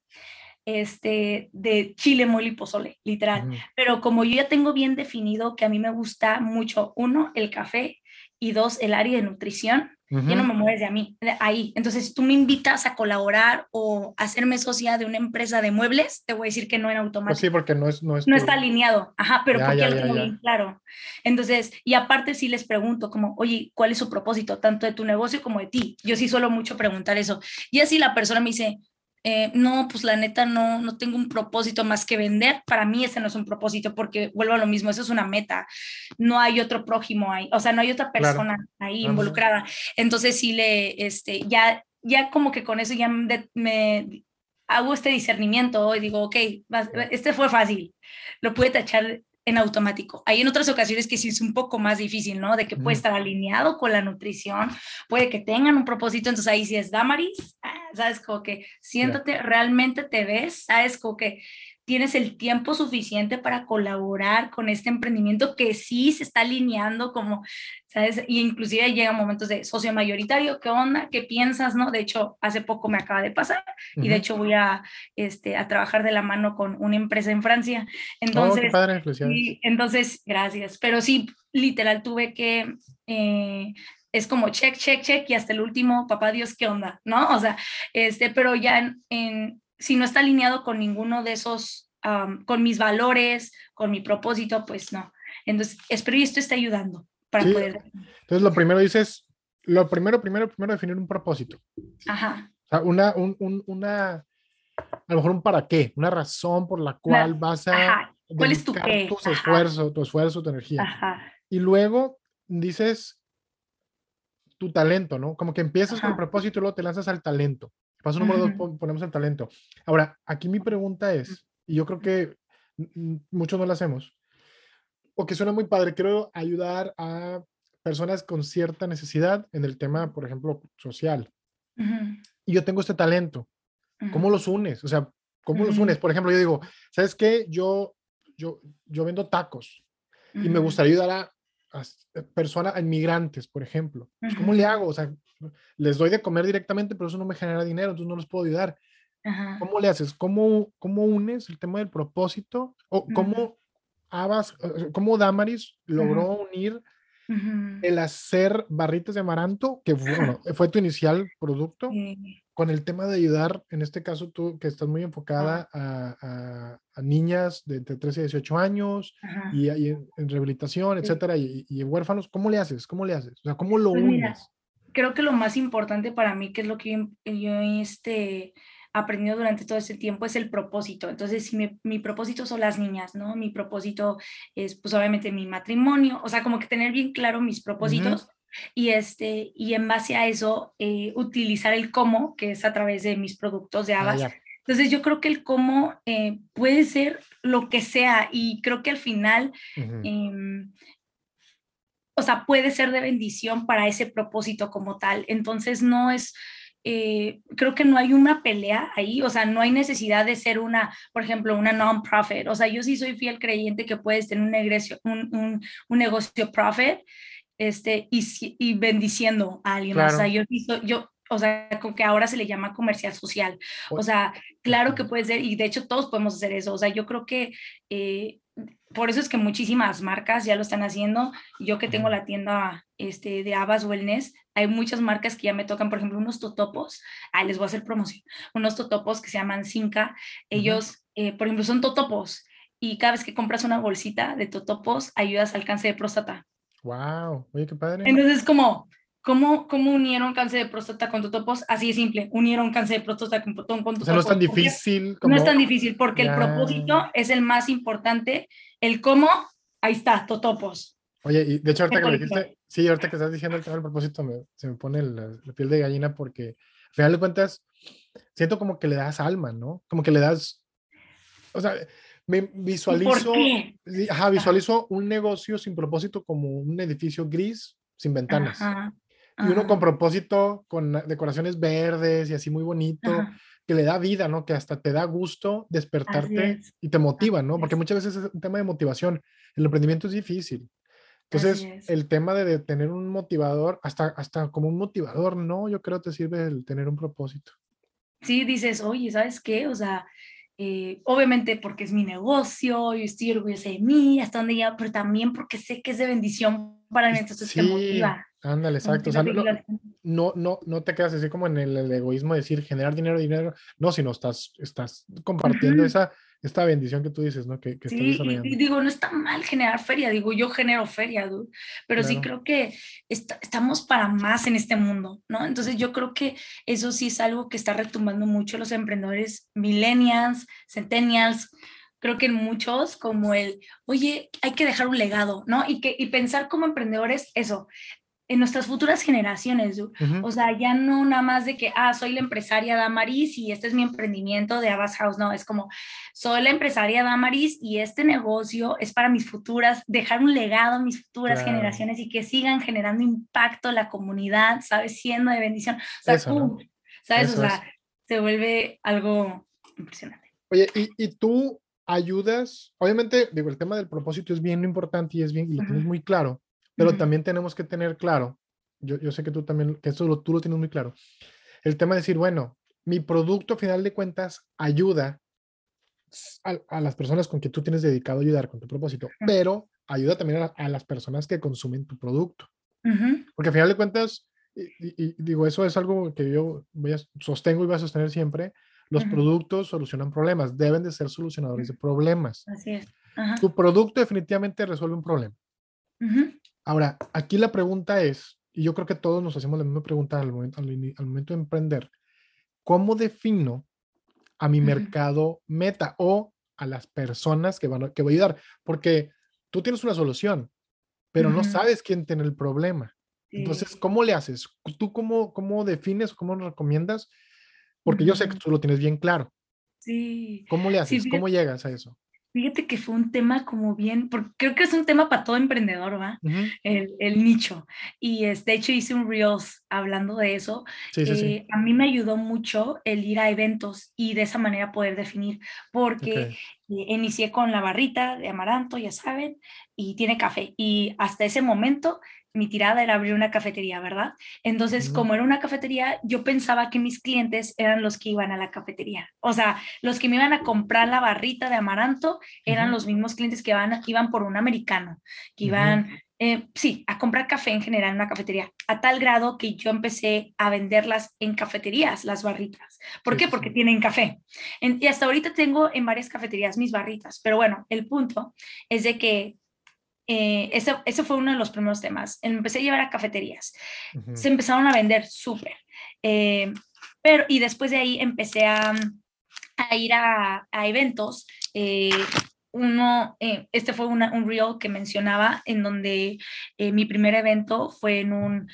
Este, de chile, mole y pozole, literal. Pero como yo ya tengo bien definido que a mí me gusta mucho, uno, el café y dos, el área de nutrición, ya no me mueves de a mí, de ahí. Entonces, tú me invitas a colaborar o a hacerme socia de una empresa de muebles, te voy a decir que no en automático. Pues sí, porque no es... No, no está alineado, ajá, pero porque ya, tengo bien claro. Entonces, y aparte sí les pregunto como, oye, ¿cuál es su propósito, tanto de tu negocio como de ti? Yo sí suelo mucho preguntar eso. Y así la persona me dice, eh, no, pues la neta no, no tengo un propósito más que vender. Para mí ese no es un propósito porque vuelvo a lo mismo, eso es una meta. No hay otro prójimo ahí, o sea, no hay otra persona ahí involucrada. Entonces sí le, este, ya, ya como que con eso ya me, hago este discernimiento y digo, ok, este fue fácil, lo pude tachar en automático. Hay en otras ocasiones que sí es un poco más difícil, ¿no? De que puede estar alineado con la nutrición, puede que tengan un propósito, entonces ahí sí es Damaris, ah, sabes, como que siéntate, realmente te ves, sabes, como que tienes el tiempo suficiente para colaborar con este emprendimiento que sí se está alineando como, ¿sabes? Y inclusive llegan momentos de socio mayoritario, ¿qué onda? ¿Qué piensas? ¿No? De hecho, hace poco me acaba de pasar y de hecho voy a, este, a trabajar de la mano con una empresa en Francia. Oh, entonces, entonces, gracias. Pero sí, literal, tuve que... Eh, es como check, check, check y hasta el último, papá Dios, ¿qué onda? ¿No? O sea, este, pero ya en si no está alineado con ninguno de esos, con mis valores, con mi propósito, pues no. Entonces, espero y esto está ayudando para poder. Entonces, lo primero dices, lo primero, primero, primero definir un propósito. Ajá. O sea, una, un, una, a lo mejor un para qué, una razón por la cual vas a. Ajá. ¿Cuál es tu qué? Tu esfuerzo, tu esfuerzo, tu energía. Ajá. Y luego dices tu talento, ¿no? Como que empiezas con el propósito y luego te lanzas al talento. Paso número dos, ponemos el talento. Ahora, aquí mi pregunta es, y yo creo que muchos no lo hacemos, o que suena muy padre, quiero ayudar a personas con cierta necesidad en el tema, por ejemplo, social. Y yo tengo este talento. ¿Cómo los unes? O sea, ¿cómo los unes? Por ejemplo, yo digo, ¿sabes qué? Yo, yo, yo vendo tacos y me gustaría ayudar a, personas, a inmigrantes, por ejemplo. Pues, ¿Cómo le hago? O sea, les doy de comer directamente, pero eso no me genera dinero, entonces no los puedo ayudar. ¿Cómo le haces? ¿Cómo, ¿Cómo unes el tema del propósito? ¿O cómo, Abas, eh, cómo Damaris logró unir el hacer barritas de amaranto, que bueno, (laughs) fue tu inicial producto, con el tema de ayudar, en este caso tú que estás muy enfocada a, a, niñas de entre 13 y 18 años y, en, rehabilitación, etcétera, y, y, huérfanos, ¿cómo le haces? ¿Cómo le haces? O sea, ¿cómo lo pues unes? Creo que lo más importante para mí, que es lo que yo, he este, aprendido durante todo este tiempo, es el propósito. Entonces, mi, mi, propósito son las niñas, ¿no? Mi propósito es, pues, obviamente, mi matrimonio, o sea, como que tener bien claro mis propósitos. Y, este, y en base a eso, eh, utilizar el cómo, que es a través de mis productos de Abbas, Entonces yo creo que el cómo eh, puede ser lo que sea y creo que al final, em, o sea, puede ser de bendición para ese propósito como tal. Entonces no es, eh, creo que no hay una pelea ahí, o sea, no hay necesidad de ser una, por ejemplo, una non-profit. O sea, yo sí soy fiel creyente que puedes tener un negocio, un, un, negocio profit este, y, y bendiciendo a alguien. O sea, yo, yo, o sea, con que ahora se le llama comercial social. O sea, claro que puede ser, y de hecho todos podemos hacer eso. O sea, yo creo que eh, por eso es que muchísimas marcas ya lo están haciendo. Yo que tengo la tienda este, de Abbas Wellness, hay muchas marcas que ya me tocan, por ejemplo, unos totopos. Ahí les voy a hacer promoción. Unos totopos que se llaman Cinca. Ellos, eh, por ejemplo, son totopos. Y cada vez que compras una bolsita de totopos, ayudas al cáncer de próstata. ¡Wow! Oye, qué padre. Entonces, como ¿Cómo, ¿Cómo unieron cáncer de próstata con totopos? Así de simple, unieron cáncer de próstata con, con totopos. O sea, no es tan difícil. Como... No es tan difícil porque el propósito es el más importante. El cómo, ahí está, totopos. Oye, y de hecho ahorita que me dijiste, sí, ahorita que estás diciendo el tema del propósito, me, se me pone la, piel de gallina porque al final de cuentas siento como que le das alma, ¿no? Como que le das, o sea, me visualizo, ajá, visualizo un negocio sin propósito como un edificio gris sin ventanas. Ajá. Y uno con propósito, con decoraciones verdes y así muy bonito, que le da vida, ¿no? Que hasta te da gusto despertarte y te motiva, ¿no? Porque muchas veces es un tema de motivación. El emprendimiento es difícil. Entonces, el tema de, tener un motivador, hasta, hasta como un motivador, ¿no? Yo creo que te sirve el tener un propósito. Sí, dices, oye, ¿sabes qué? O sea, eh, obviamente porque es mi negocio, yo estoy orgullosa de mí, hasta donde ya, pero también porque sé que es de bendición para mí, entonces sí. te motiva. Ándale, exacto. no, no, no, te quedas así como en el, egoísmo de decir generar dinero, dinero, no, sino estás, estás compartiendo esa, esta bendición que tú dices, ¿no? Que, que sí, y, digo, no está mal generar feria, digo, yo genero feria, pero sí creo que estamos para más en este mundo, ¿no? Entonces yo creo que eso sí es algo que está retumbando mucho los emprendedores millennials, centennials, creo que en muchos como el, oye, hay que dejar un legado, ¿no? Y, que, y pensar como emprendedores eso, en nuestras futuras generaciones. O sea, ya no nada más de que, ah, soy la empresaria Damaris y este es mi emprendimiento de Abbas House. No, es como, soy la empresaria Damaris y este negocio es para mis futuras, dejar un legado a mis futuras generaciones y que sigan generando impacto la comunidad, ¿sabes? Siendo de bendición. O sea, ¿sabes? o sea, se vuelve algo impresionante. Oye, ¿y, y tú ayudas? Obviamente, digo, el tema del propósito es bien importante y es bien, y lo tienes muy claro pero también tenemos que tener claro, yo, yo, sé que tú también, que eso lo, tú lo tienes muy claro, el tema de decir, bueno, mi producto a final de cuentas ayuda a, a las personas con que tú tienes dedicado a ayudar con tu propósito, pero ayuda también a, las personas que consumen tu producto. Porque a final de cuentas, y, digo, eso es algo que yo voy a, sostengo y voy a sostener siempre, los productos solucionan problemas, deben de ser solucionadores de problemas. Así es. Tu producto definitivamente resuelve un problema. Ahora, aquí la pregunta es, y yo creo que todos nos hacemos la misma pregunta al momento, al, momento de emprender, ¿cómo defino a mi mercado meta o a las personas que, van a, que voy a ayudar? Porque tú tienes una solución, pero no sabes quién tiene el problema. Entonces, ¿cómo le haces? ¿Tú cómo, cómo defines, cómo recomiendas? Porque yo sé que tú lo tienes bien claro. Sí. ¿Cómo le haces? ¿Cómo llegas a eso? Fíjate que fue un tema como bien, porque creo que es un tema para todo emprendedor, ¿va? el, el, nicho. Y este, de hecho hice un Reels hablando de eso. Eh, a mí me ayudó mucho el ir a eventos y de esa manera poder definir, porque eh, inicié con la barrita de amaranto, ya saben, y tiene café. Y hasta ese momento mi tirada era abrir una cafetería, ¿verdad? Entonces, como era una cafetería, yo pensaba que mis clientes eran los que iban a la cafetería. O sea, los que me iban a comprar la barrita de amaranto eran los mismos clientes que iban, iban por un americano, que iban, eh, sí, a comprar café en general en una cafetería, a tal grado que yo empecé a venderlas en cafeterías, las barritas. ¿Por qué? Porque tienen café. y hasta ahorita tengo en varias cafeterías mis barritas, pero bueno, el punto es de que eh, ese, fue uno de los primeros temas. Empecé a llevar a cafeterías. Se empezaron a vender súper. Eh, pero, y después de ahí empecé a, a ir a, a eventos. Eh, uno, eh, este fue un reel que mencionaba en donde mi primer evento fue en un,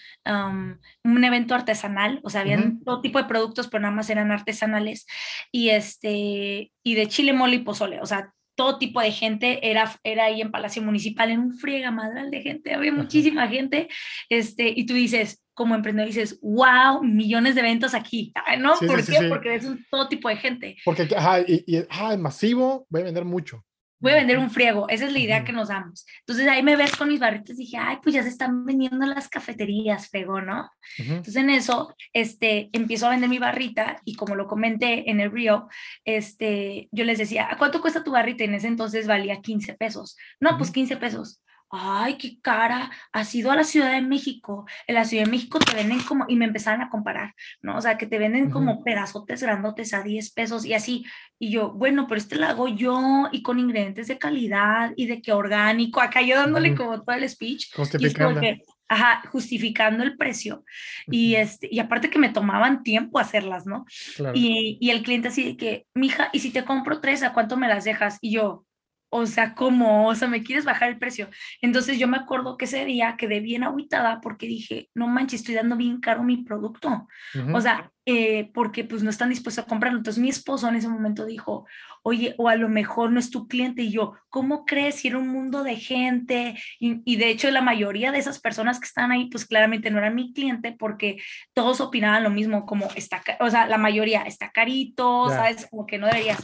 un evento artesanal, o sea, habían todo tipo de productos, pero nada más eran artesanales, y, este, y de chile, mole y pozole, o sea, todo tipo de gente, era, era ahí en Palacio Municipal, en un friega madral de gente, había muchísima gente, este, y tú dices, como emprendedor, dices, wow, millones de eventos aquí, ¿no? ¿Por qué? Porque es un, todo tipo de gente. Porque, ajá, y, y es masivo, voy a vender mucho voy a vender un friego, esa es la idea que nos damos. Entonces ahí me ves con mis barritas y dije, ay, pues ya se están vendiendo las cafeterías, friego, ¿no? Entonces en eso, este, empiezo a vender mi barrita y como lo comenté en el río, este, yo les decía, ¿a cuánto cuesta tu barrita? En ese entonces valía 15 pesos. No, pues 15 pesos ay, qué cara, has ido a la Ciudad de México, en la Ciudad de México te venden como, y me empezaron a comparar, ¿no? O sea, que te venden como pedazotes grandotes a 10 pesos y así, y yo, bueno, pero este lo hago yo y con ingredientes de calidad y de que orgánico, acá yo dándole como todo el speech, justificando. Y ajá, justificando el precio, y, este, y aparte que me tomaban tiempo hacerlas, ¿no? Y, y el cliente así de que, mija, ¿y si te compro tres, a cuánto me las dejas? Y yo, o sea, ¿cómo? O sea, me quieres bajar el precio. Entonces yo me acuerdo que ese día quedé bien aguitada porque dije, no manches, estoy dando bien caro mi producto. O sea, eh, porque pues no están dispuestos a comprarlo. Entonces mi esposo en ese momento dijo, oye, o a lo mejor no es tu cliente. Y yo, ¿cómo crees? Si era un mundo de gente. Y, de hecho la mayoría de esas personas que están ahí, pues claramente no eran mi cliente porque todos opinaban lo mismo, como está, o sea, la mayoría está carito, ¿sabes? Como que no deberías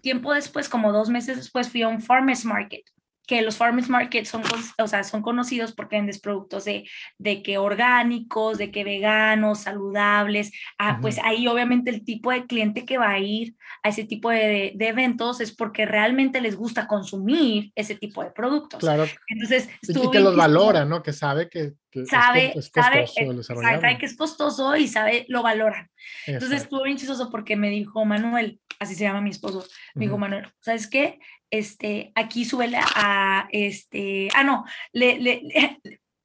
tiempo después, como dos meses después, fui a un farmers market que los farmers market son, o sea, son conocidos porque venden productos de, de que orgánicos, de que veganos, saludables. Ah, Pues ahí obviamente el tipo de cliente que va a ir a ese tipo de, de, eventos es porque realmente les gusta consumir ese tipo de productos. Claro. Entonces, y que los valora, ¿no? Que sabe que, sabe, es, costoso sabe, sabe, que es costoso y sabe, lo valoran. Entonces estuvo bien chistoso porque me dijo Manuel, así se llama mi esposo, me dijo Manuel, ¿sabes qué? este, aquí sube a, este, ah, no, le, le,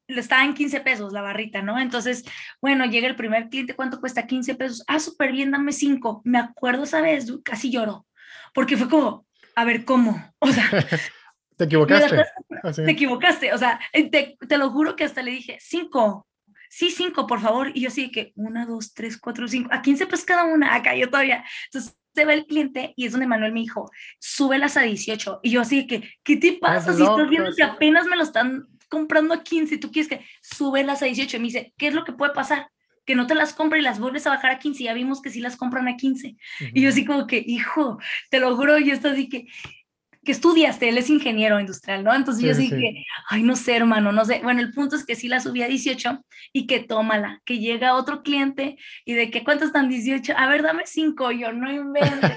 le, estaba en 15 pesos la barrita, ¿no? Entonces, bueno, llega el primer cliente, ¿cuánto cuesta? 15 pesos. Ah, súper bien, dame 5. Me acuerdo esa vez, casi lloro, porque fue como, a ver, ¿cómo? O sea... te equivocaste. (laughs) Te equivocaste, o sea, eh, te, te lo juro que hasta le dije, 5 sí, cinco, por favor. Y yo sí que, una, dos, tres, cuatro, cinco, a 15 pesos cada una, acá yo todavía. Entonces, se ve el cliente y es donde Manuel me dijo, súbelas a 18. Y yo así que, ¿qué te pasa? si estás viendo que apenas me lo están comprando a 15, tú quieres que súbelas a 18. Y me dice, ¿qué es lo que puede pasar? Que no te las compre y las vuelves a bajar a 15. Ya vimos que sí las compran a 15. Y yo así como que, hijo, te lo juro, yo estoy así que, que estudiaste, él es ingeniero industrial, ¿no? Entonces yo dije, ay, no sé, hermano, no sé. Bueno, el punto es que sí la subí a 18 y que tómala, que llega otro cliente y de que cuántos están 18, a ver, dame 5, yo no invento.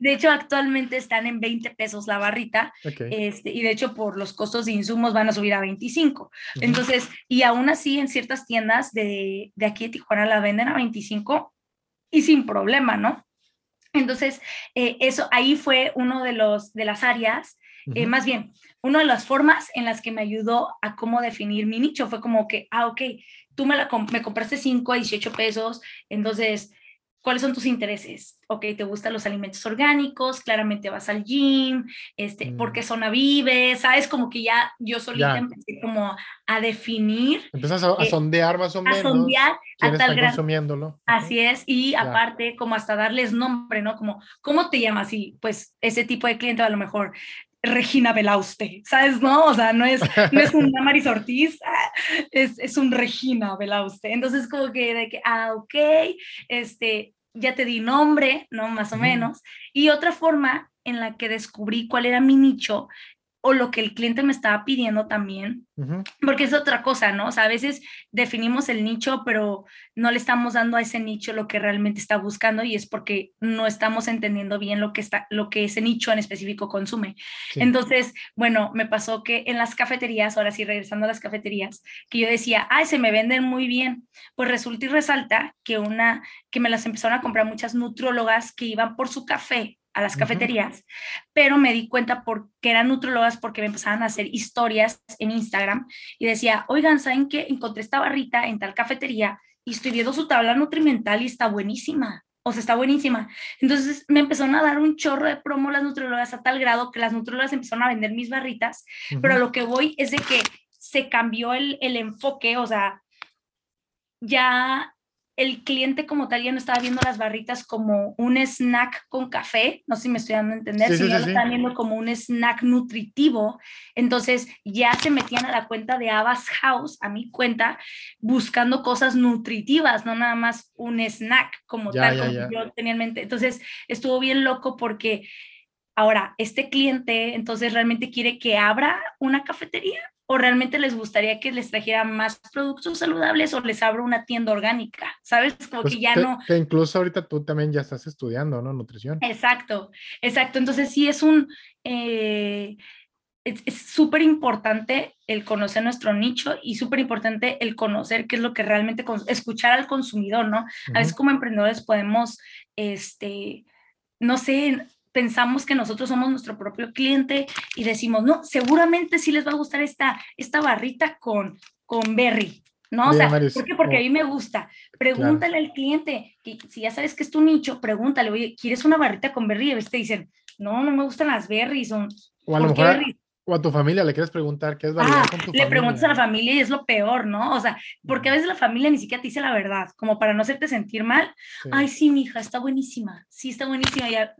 de hecho, actualmente están en 20 pesos la barrita este, y de hecho por los costos de insumos van a subir a 25. Entonces, y aún así en ciertas tiendas de, de aquí de Tijuana la venden a 25 y sin problema, ¿no? Entonces, eh, eso ahí fue uno de, los, de las áreas, eh, más bien, una de las formas en las que me ayudó a cómo definir mi nicho. Fue como que, ah, ok, tú me, la, me compraste 5 a 18 pesos, entonces ¿Cuáles son tus intereses? Ok, te gustan los alimentos orgánicos, claramente vas al gym, este, ¿por qué mm. zona vives? ¿Sabes? Como que ya yo solita empecé como a definir. Empiezas a, eh, sondear más o menos. A sondear a tal grado. consumiéndolo. Así es, y aparte como hasta darles nombre, ¿no? Como, ¿cómo te llamas? Y pues ese tipo de cliente a lo mejor Regina Belauste, ¿sabes? No, o sea, no es, (laughs) no es un Damaris Ortiz, ah, es, es un Regina Belauste. Entonces, como que de que, ah, ok, este, ya te di nombre, ¿no? Más o menos. Y otra forma en la que descubrí cuál era mi nicho o lo que el cliente me estaba pidiendo también, porque es otra cosa, ¿no? O sea, a veces definimos el nicho, pero no le estamos dando a ese nicho lo que realmente está buscando y es porque no estamos entendiendo bien lo que, está, lo que ese nicho en específico consume. Entonces, bueno, me pasó que en las cafeterías, ahora sí, regresando a las cafeterías, que yo decía, ay, se me venden muy bien, pues resulta y resalta que una, que me las empezaron a comprar muchas nutrólogas que iban por su café a las cafeterías, pero me di cuenta por que eran nutrólogas porque me empezaban a hacer historias en Instagram y decía, oigan, ¿saben qué? Encontré esta barrita en tal cafetería y estoy viendo su tabla nutrimental y está buenísima. o sea, está buenísima. Entonces me empezaron a dar un chorro de promo las nutriólogas a tal grado que las nutriólogas empezaron a vender mis barritas, pero a lo que voy es de que se cambió el, el enfoque, o sea, ya el cliente como tal ya no estaba viendo las barritas como un snack con café, no sé si me estoy dando a entender, sino lo estaban viendo como un snack nutritivo. Entonces ya se metían a la cuenta de Abbas House, a mi cuenta, buscando cosas nutritivas, no nada más un snack como tal, como yo tenía en mente. Entonces estuvo bien loco porque ahora este cliente entonces realmente quiere que abra una cafetería o realmente les gustaría que les trajera más productos saludables o les abro una tienda orgánica, ¿sabes? Como pues que ya no... Que incluso ahorita tú también ya estás estudiando, ¿no? Nutrición. Exacto, exacto. Entonces sí es un... Eh, es súper importante el conocer nuestro nicho y súper importante el conocer qué es lo que realmente, escuchar al consumidor, ¿no? A veces como emprendedores podemos, este, no sé, pensamos que nosotros somos nuestro propio cliente y decimos, no, seguramente sí les va a gustar esta, esta barrita con, con berry, ¿no? o sea, ¿por qué? Porque a mí me gusta. Pregúntale al cliente, que si ya sabes que es tu nicho, pregúntale, oye, ¿quieres una barrita con berry? Y a veces te dicen, no, no me gustan las berries. Son, o a lo mejor o a tu familia le quieres preguntar qué es barbaridad ah, con tu le preguntas a la familia y es lo peor, ¿no? O sea, porque a veces la familia ni siquiera te dice la verdad, como para no hacerte sentir mal. Ay, sí, mi hija, está buenísima. Sí, está buenísima. Ya,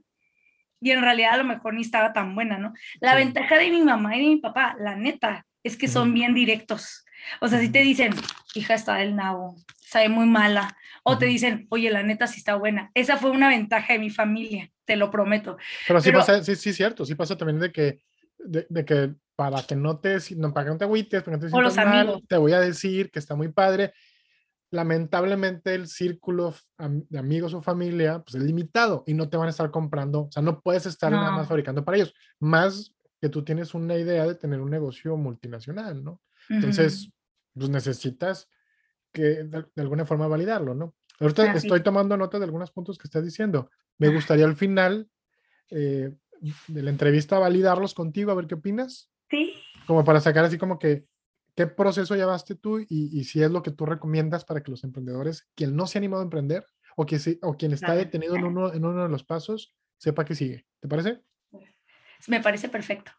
y en realidad a lo mejor ni estaba tan buena, ¿no? La ventaja de mi mamá y de mi papá, la neta, es que son bien directos. O sea, si te dicen, hija está del nabo, sabe muy mala, o te dicen, oye, la neta sí está buena. Esa fue una ventaja de mi familia, te lo prometo. Pero sí pasa, sí, sí, cierto, sí pasa también de que, de, que para que no te, no, para que no te agüites, para que no te sientas mal, te voy a decir que está muy padre lamentablemente el círculo de amigos o familia pues es limitado y no te van a estar comprando, o sea, no puedes estar nada más fabricando para ellos, más que tú tienes una idea de tener un negocio multinacional, ¿no? Entonces, pues necesitas que de, alguna forma validarlo, ¿no? Ahorita estoy tomando nota de algunos puntos que estás diciendo. Me gustaría al final eh, de la entrevista validarlos contigo, a ver qué opinas. Sí. Como para sacar así como que ¿Qué proceso llevaste tú y, si es lo que tú recomiendas para que los emprendedores, quien no se ha animado a emprender o, que o quien está detenido en uno, en uno de los pasos, sepa que sigue? ¿Te parece? Me parece perfecto.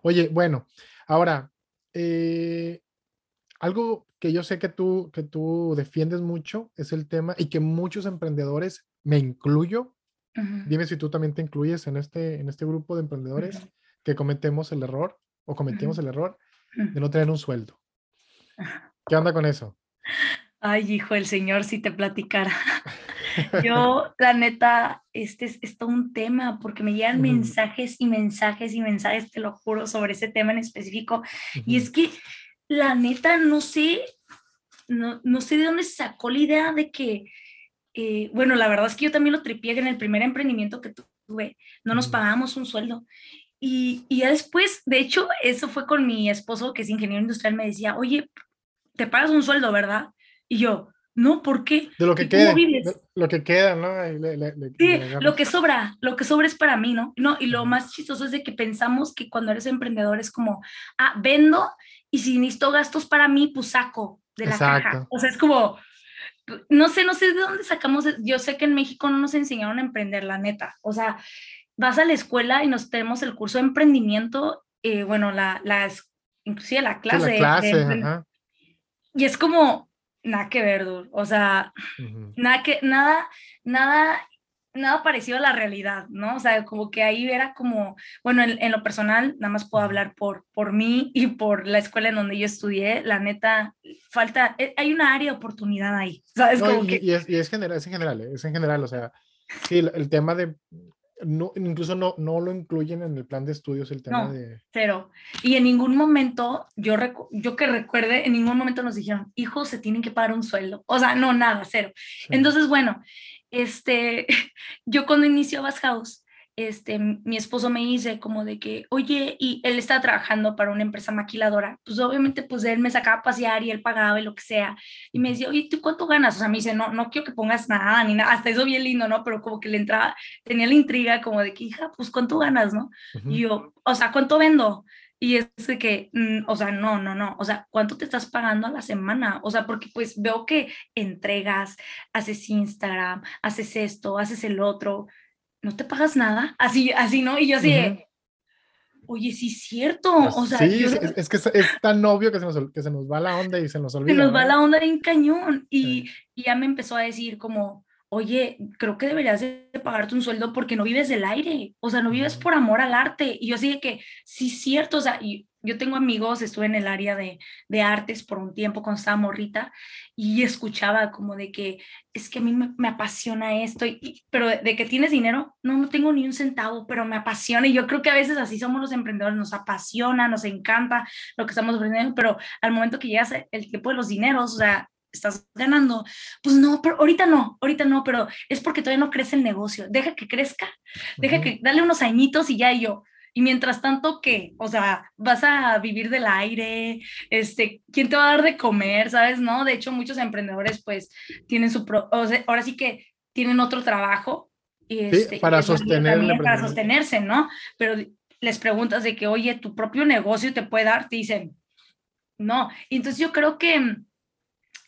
Oye, bueno, ahora, eh, algo que yo sé que tú, que tú defiendes mucho es el tema y que muchos emprendedores, me incluyo, dime si tú también te incluyes en este, en este grupo de emprendedores que cometemos el error o cometimos el error de no tener un sueldo. ¿Qué onda con eso? Ay, hijo, el Señor, si te platicara. (laughs) Yo, la neta, este es, todo un tema porque me llegan mensajes y mensajes y mensajes, te lo juro, sobre ese tema en específico. Y es que, la neta, no sé, no, no, sé de dónde se sacó la idea de que, eh, bueno, la verdad es que yo también lo tripié en el primer emprendimiento que tuve, no nos pagábamos un sueldo. Y, y, ya después, de hecho, eso fue con mi esposo, que es ingeniero industrial, me decía, oye, te pagas un sueldo, ¿verdad? Y yo, no, ¿por qué? De lo que queda. Lo que queda, ¿no? sí, lo que sobra, lo que sobra es para mí, ¿no? no y lo más chistoso es de que pensamos que cuando eres emprendedor es como, ah, vendo y si necesito gastos para mí, pues saco de la caja. O sea, es como, no sé, no sé de dónde sacamos, yo sé que en México no nos enseñaron a emprender, la neta. O sea, vas a la escuela y nos tenemos el curso de emprendimiento, eh, bueno, la, las, inclusive la clase. la clase Y es como, nada que ver, o sea, nada que, nada, nada, nada parecido a la realidad, ¿no? O sea, como que ahí era como, bueno, en, lo personal, nada más puedo hablar por, por mí y por la escuela en donde yo estudié, la neta, falta, eh, hay una área de oportunidad ahí, ¿sabes? y, es, y es, general, es en general, es en general, o sea, sí, el tema de no, incluso no, no lo incluyen en el plan de estudios el tema de... Cero. Y en ningún momento, yo, yo que recuerde, en ningún momento nos dijeron, hijos, se tienen que pagar un sueldo. O sea, no, nada, cero. Entonces, bueno, este, (laughs) yo cuando inició Bass House, este, mi esposo me dice como de que, oye, y él está trabajando para una empresa maquiladora, pues obviamente pues él me sacaba a pasear y él pagaba y lo que sea, y me decía, oye, ¿tú cuánto ganas? O sea, me dice, no, no quiero que pongas nada, ni nada, hasta eso bien lindo, ¿no? Pero como que le entraba, tenía la intriga como de que, hija, pues ¿cuánto ganas, no? Y yo, o sea, ¿cuánto vendo? Y es de que, mm, o sea, no, no, no, o sea, ¿cuánto te estás pagando a la semana? O sea, porque pues veo que entregas, haces Instagram, haces esto, haces el otro, no te pagas nada, así, así, ¿no? Y yo así, oye, sí es cierto, pues o sea, sí, es, que es, tan obvio que se, nos, que se nos va la onda y se nos olvida. Se nos va la onda en cañón y, y ya me empezó a decir como, oye, creo que deberías de pagarte un sueldo porque no vives del aire, o sea, no vives por amor al arte. Y yo así de que, sí, cierto, o sea, y yo tengo amigos, estuve en el área de, de, artes por un tiempo cuando estaba morrita y escuchaba como de que es que a mí me, apasiona esto, y, pero de, que tienes dinero, no, no tengo ni un centavo, pero me apasiona y yo creo que a veces así somos los emprendedores, nos apasiona, nos encanta lo que estamos aprendiendo, pero al momento que llegas el tiempo de los dineros, o sea, estás ganando, pues no, pero ahorita no, ahorita no, pero es porque todavía no crece el negocio, deja que crezca, deja que, dale unos añitos y ya yo, y mientras tanto, ¿qué? O sea, vas a vivir del aire, este, ¿quién te va a dar de comer? ¿Sabes? No, de hecho, muchos emprendedores pues tienen su, pro, o sea, ahora sí que tienen otro trabajo. Y este, para sostener para sostenerse, ¿no? Pero les preguntas de que, oye, tu propio negocio te puede dar, te dicen, no. Y entonces yo creo que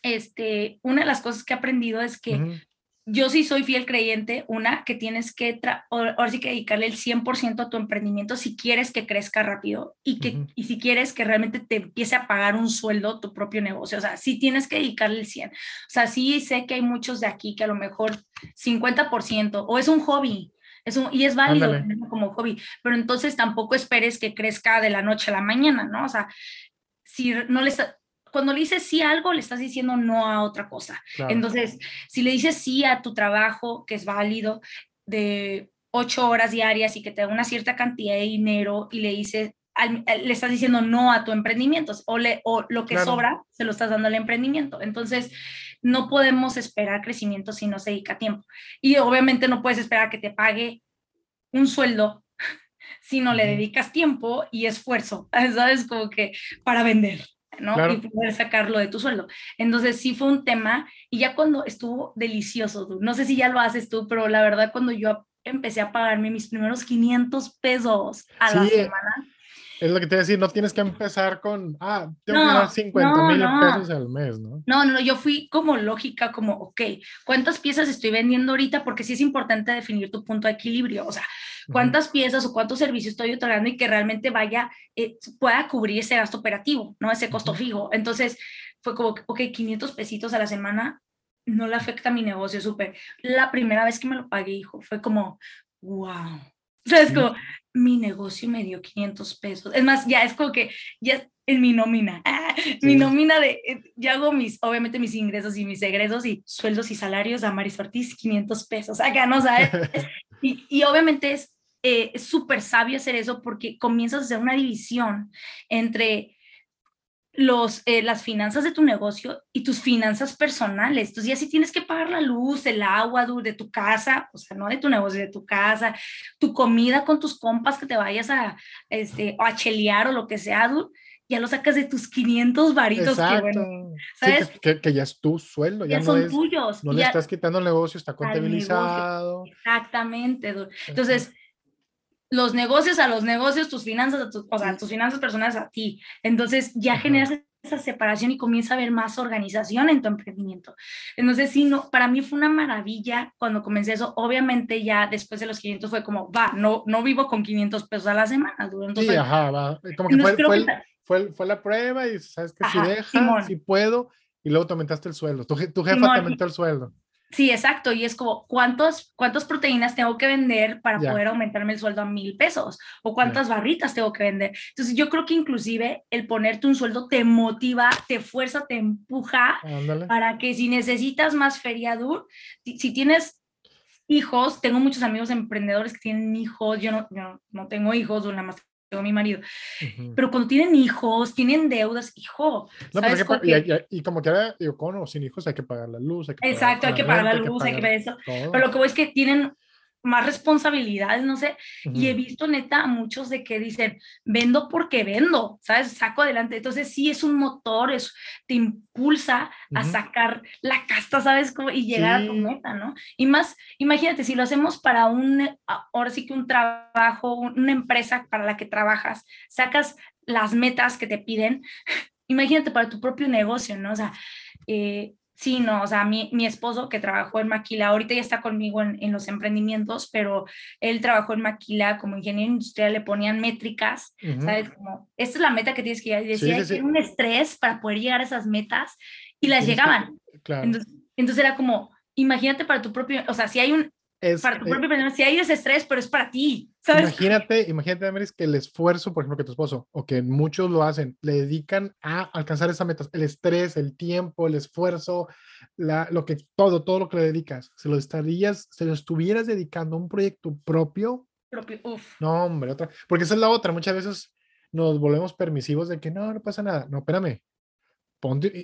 este, una de las cosas que he aprendido es que yo sí soy fiel creyente, una, que tienes que, ahora sí que dedicarle el 100% a tu emprendimiento si quieres que crezca rápido y, que, y si quieres que realmente te empiece a pagar un sueldo tu propio negocio. O sea, sí tienes que dedicarle el 100. O sea, sí sé que hay muchos de aquí que a lo mejor 50% o es un hobby. Es un, y es válido como hobby, pero entonces tampoco esperes que crezca de la noche a la mañana, ¿no? O sea, si no le está, cuando le dices sí a algo, le estás diciendo no a otra cosa. Entonces, si le dices sí a tu trabajo, que es válido, de ocho horas diarias y que te da una cierta cantidad de dinero y le dices, le estás diciendo no a tu emprendimiento o, le, o lo que sobra se lo estás dando al emprendimiento. Entonces, no podemos esperar crecimiento si no se dedica tiempo. Y obviamente no puedes esperar que te pague un sueldo (laughs) si no le dedicas tiempo y esfuerzo, (laughs) ¿sabes? Como que para vender. ¿No? Y poder sacarlo de tu sueldo. Entonces sí fue un tema y ya cuando estuvo delicioso, no sé si ya lo haces tú, pero la verdad cuando yo empecé a pagarme mis primeros 500 pesos a la semana. Es lo que te voy a decir, no tienes que empezar con, ah, tengo que dar 50 mil pesos al mes, ¿no? No, no, yo fui como lógica, como, ok, ¿cuántas piezas estoy vendiendo ahorita? Porque sí es importante definir tu punto de equilibrio, o sea, cuántas piezas o cuántos servicios estoy otorgando y que realmente vaya, eh, pueda cubrir ese gasto operativo, ¿no? Ese costo fijo. Entonces, fue como, ok, 500 pesitos a la semana no le afecta a mi negocio súper. La primera vez que me lo pagué, hijo, fue como, wow. O sea, es como, mi negocio me dio 500 pesos. Es más, ya es como que, ya en mi nómina, (laughs) ah, mi nómina de, eh, ya hago mis, obviamente mis ingresos y mis egresos y sueldos y salarios a Maris Ortiz, 500 pesos. Acá, ¿no sabes? (laughs) y, y obviamente es eh, es súper sabio hacer eso porque comienzas a hacer una división entre los, eh, las finanzas de tu negocio y tus finanzas personales. Entonces, ya si tienes que pagar la luz, el agua de tu casa, o sea, no de tu negocio, de tu casa, tu comida con tus compas que te vayas a, este, a chelear o lo que sea, ya lo sacas de tus 500 varitos. Que, que, ya es tu sueldo, ya, no son tuyos. No le estás quitando el negocio, está contabilizado. Exactamente. Entonces, los negocios a los negocios, tus finanzas, o sea, tus finanzas personales a ti. Entonces ya generas esa separación y comienza a haber más organización en tu emprendimiento. Entonces, sí, no, para mí fue una maravilla cuando comencé eso. Obviamente ya después de los 500 fue como, va, no, no vivo con 500 pesos a la semana. sí, ajá, va. Como que fue, fue, fue, la prueba y sabes que si deja, si puedo, y luego te aumentaste el sueldo. Tu, tu jefa te aumentó el sueldo. Sí, exacto. Y es como, ¿cuántos, ¿cuántas proteínas tengo que vender para poder aumentarme el sueldo a mil pesos? ¿O cuántas barritas tengo que vender? Entonces, yo creo que inclusive el ponerte un sueldo te motiva, te fuerza, te empuja para que si necesitas más feriadur, si tienes hijos, tengo muchos amigos emprendedores que tienen hijos, yo no, yo no tengo hijos, una más tengo mi marido. Pero cuando tienen hijos, tienen deudas, hijo. No, ¿sabes y, como que ahora, digo, con o sin hijos hay que pagar la luz. Hay que Exacto, hay que pagar la luz, hay que pagar eso. Pero lo que voy es que tienen más responsabilidades, no sé, y he visto neta a muchos de que dicen, vendo porque vendo, ¿sabes? Saco adelante. Entonces sí es un motor, es, te impulsa a sacar la casta, ¿sabes? Cómo? Y llegar a tu meta, ¿no? Y más, imagínate, si lo hacemos para un, ahora sí que un trabajo, una empresa para la que trabajas, sacas las metas que te piden, (laughs) imagínate para tu propio negocio, ¿no? O sea, eh, sí, no, o sea, mi, mi, esposo que trabajó en Maquila, ahorita ya está conmigo en, en, los emprendimientos, pero él trabajó en Maquila como ingeniero industrial, le ponían métricas, ¿sabes? Como, esta es la meta que tienes que llegar, y decía, sí, un estrés para poder llegar a esas metas, y las llegaban. claro. entonces, entonces era como, imagínate para tu propio, o sea, si hay un para tu eh, propio si hay ese estrés, pero es para ti. ¿sabes? Imagínate, imagínate, Amaris, que el esfuerzo, por ejemplo, que tu esposo, o que muchos lo hacen, le dedican a alcanzar esa meta, el estrés, el tiempo, el esfuerzo, la, lo que, todo, todo lo que le dedicas, se lo estarías, se lo estuvieras dedicando a un proyecto propio. Propio, uf. No, hombre, otra, porque esa es la otra, muchas veces nos volvemos permisivos de que no, no pasa nada. No, espérame,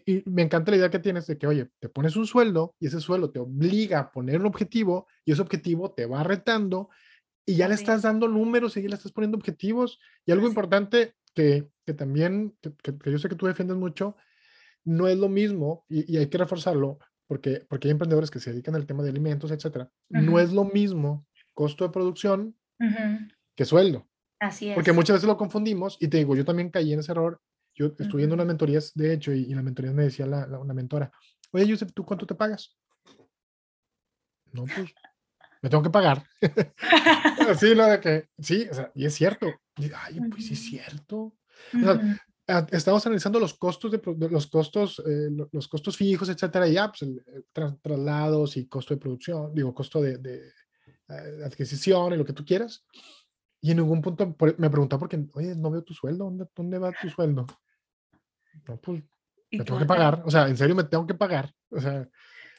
y, me encanta la idea que tienes de que, oye, te pones un sueldo y ese sueldo te obliga a poner un objetivo y ese objetivo te va retando y ya le estás dando números y ya le estás poniendo objetivos. Y algo importante que, que también, que, yo sé que tú defiendes mucho, no es lo mismo y, hay que reforzarlo porque, porque hay emprendedores que se dedican al tema de alimentos, etcétera. No es lo mismo costo de producción que sueldo. Así es. Porque muchas veces lo confundimos y te digo, yo también caí en ese error yo estuve viendo unas mentorías, de hecho, y, y las mentorías me decía la, una mentora, oye, Yusef, ¿tú cuánto te pagas? No, pues, me tengo que pagar. (laughs) sí, lo de que, sí, o sea, y es cierto. ay, pues sí es cierto. estamos analizando los costos de, los costos eh, los costos fijos etcétera y ya pues traslados y costo de producción digo costo de, de, eh, adquisición y lo que tú quieras y en ningún punto me preguntaba porque oye no veo tu sueldo dónde, dónde va tu sueldo no, pues me tengo que pagar, o sea, en serio me tengo que pagar, o sea,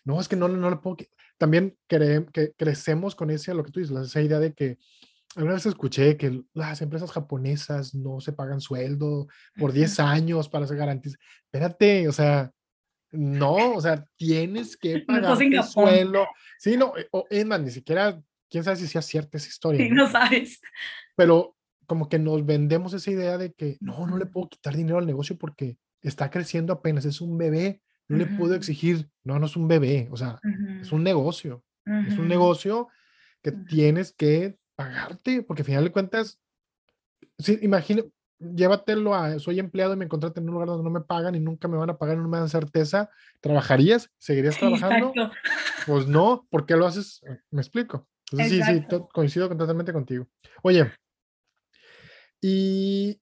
no, es que no, no le puedo, también que crecemos con ese, lo que tú dices, esa idea de que alguna vez escuché que las empresas japonesas no se pagan sueldo por 10 años para se garantizar, espérate, o sea, no, o sea, tienes que (laughs) pagar tu sueldo, sí, no, o es más, ni siquiera, quién sabe si sea cierta esa (laughs) historia. Sí, no sabes. Pero como que nos vendemos esa idea de que no, no le puedo quitar dinero al negocio porque está creciendo apenas, es un bebé, no le puedo exigir, no, no es un bebé, o sea, es un negocio, es un negocio que tienes que pagarte, porque al final de cuentas, sí, imagina, llévatelo a, soy empleado y me encontraste en un lugar donde no me pagan y nunca me van a pagar, no me dan certeza, ¿trabajarías? ¿Seguirías trabajando? Pues no, ¿por qué lo haces? Me explico. Entonces, sí, sí, coincido totalmente contigo. Oye, y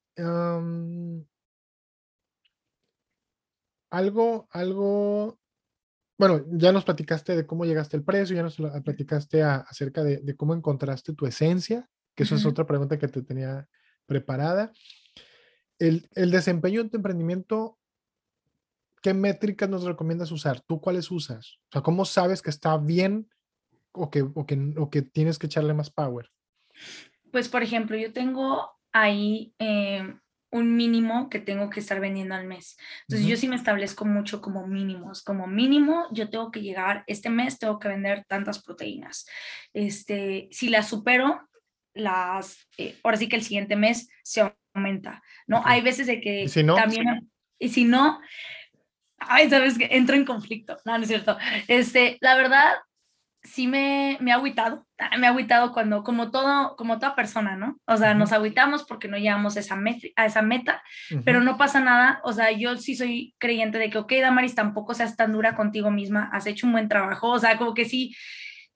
algo, algo, bueno, ya nos platicaste de cómo llegaste al precio, ya nos platicaste acerca de, cómo encontraste tu esencia, que eso es otra pregunta que te tenía preparada. El, desempeño en tu emprendimiento, ¿qué métricas nos recomiendas usar? ¿Tú cuáles usas? O sea, ¿cómo sabes que está bien o que, o que, o que tienes que echarle más power? Pues, por ejemplo, yo tengo ahí eh, un mínimo que tengo que estar vendiendo al mes. Entonces yo sí me establezco mucho como mínimos, como mínimo yo tengo que llegar, este mes tengo que vender tantas proteínas. Este, si las supero, las, eh, ahora sí que el siguiente mes se aumenta, ¿no? Hay veces de que si no? también, y si no, ay, sabes que entro en conflicto, no, no es cierto. Este, la verdad, sí me, me ha agüitado, ah, me ha agüitado cuando, como todo, como toda persona, ¿no? O sea, nos agüitamos porque no llegamos a esa, a esa meta, pero no pasa nada, o sea, yo sí soy creyente de que, ok, Damaris, tampoco seas tan dura contigo misma, has hecho un buen trabajo, o sea, como que sí,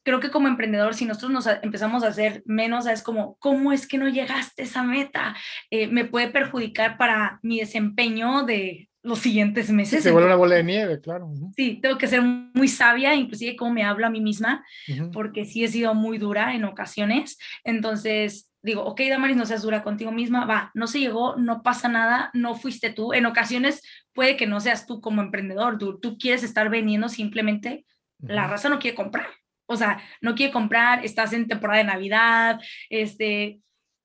creo que como emprendedor, si nosotros nos empezamos a hacer menos, es como, ¿cómo es que no llegaste a esa meta? Eh, me puede perjudicar para mi desempeño de, los siguientes meses. Se vuelve una bola de nieve, claro. Sí, tengo que ser muy sabia, inclusive cómo me hablo a mí misma, porque sí he sido muy dura en ocasiones. Entonces, digo, ok, Damaris, no seas dura contigo misma, va, no se llegó, no pasa nada, no fuiste tú. En ocasiones puede que no seas tú como emprendedor, tú, tú quieres estar vendiendo simplemente, la raza no quiere comprar. O sea, no quiere comprar, estás en temporada de Navidad, este,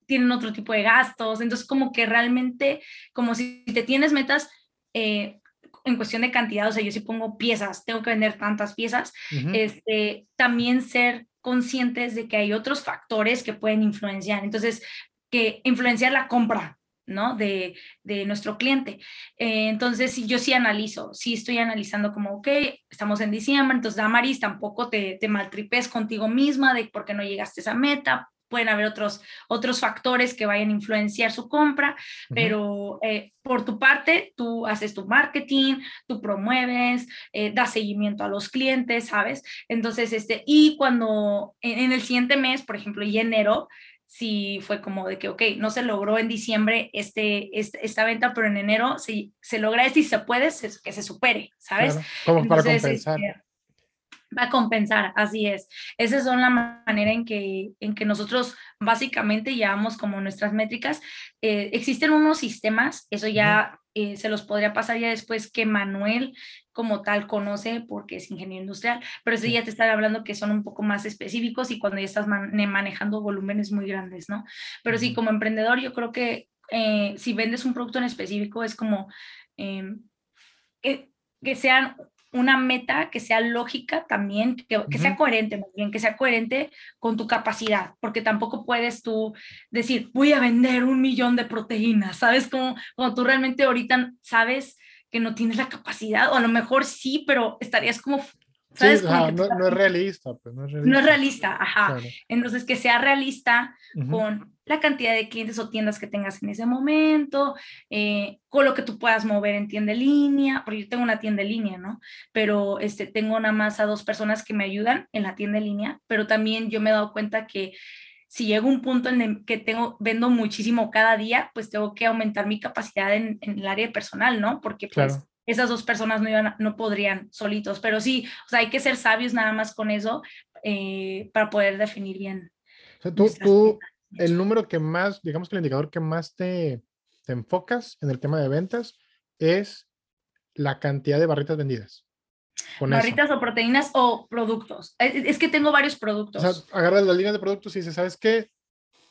tienen otro tipo de gastos, entonces como que realmente, como si te tienes metas, eh, en cuestión de cantidad, o sea, yo si pongo piezas, tengo que vender tantas piezas, este, también ser conscientes de que hay otros factores que pueden influenciar. Entonces, que influenciar la compra, ¿no? De, de nuestro cliente. Eh, entonces, yo sí analizo, sí estoy analizando como, ok, estamos en diciembre, entonces, Damaris, tampoco te, te maltripes contigo misma de por qué no llegaste a esa meta, pueden haber otros, otros factores que vayan a influenciar su compra, pero eh, por tu parte, tú haces tu marketing, tú promueves, eh, das seguimiento a los clientes, ¿sabes? Entonces, este, y cuando en, el siguiente mes, por ejemplo, y enero, sí fue como de que, ok, no se logró en diciembre este, este esta venta, pero en enero si se logra esto y se puede, que se supere, ¿sabes? como para compensar. Este, va a compensar, así es. Esa es la manera en que, en que nosotros básicamente llevamos como nuestras métricas. Eh, existen unos sistemas, eso ya eh, se los podría pasar ya después que Manuel como tal conoce porque es ingeniero industrial, pero eso ya te estaba hablando que son un poco más específicos y cuando ya estás manejando volúmenes muy grandes, ¿no? Pero sí, como emprendedor yo creo que eh, si vendes un producto en específico es como... Em, que sean una meta que sea lógica también, que, sea coherente, más bien, que sea coherente con tu capacidad, porque tampoco puedes tú decir, voy a vender un millón de proteínas, ¿sabes? Como cuando tú realmente ahorita sabes que no tienes la capacidad, o a lo mejor sí, pero estarías como no, es realista, pues, no, es realista, no es realista. ajá. Entonces, que sea realista con la cantidad de clientes o tiendas que tengas en ese momento, eh, con lo que tú puedas mover en tienda en línea, porque yo tengo una tienda en línea, ¿no? Pero este, tengo nada más a dos personas que me ayudan en la tienda en línea, pero también yo me he dado cuenta que si llego a un punto en el que tengo, vendo muchísimo cada día, pues tengo que aumentar mi capacidad en, el área personal, ¿no? Porque pues esas dos personas no, iban, no podrían solitos, pero sí, o sea, hay que ser sabios nada más con eso eh, para poder definir bien. O sea, tú, tú el número que más, digamos que el indicador que más te, te enfocas en el tema de ventas es la cantidad de barritas vendidas. barritas o proteínas o productos. Es, que tengo varios productos. O sea, agarras las líneas de productos y dices, ¿sabes qué?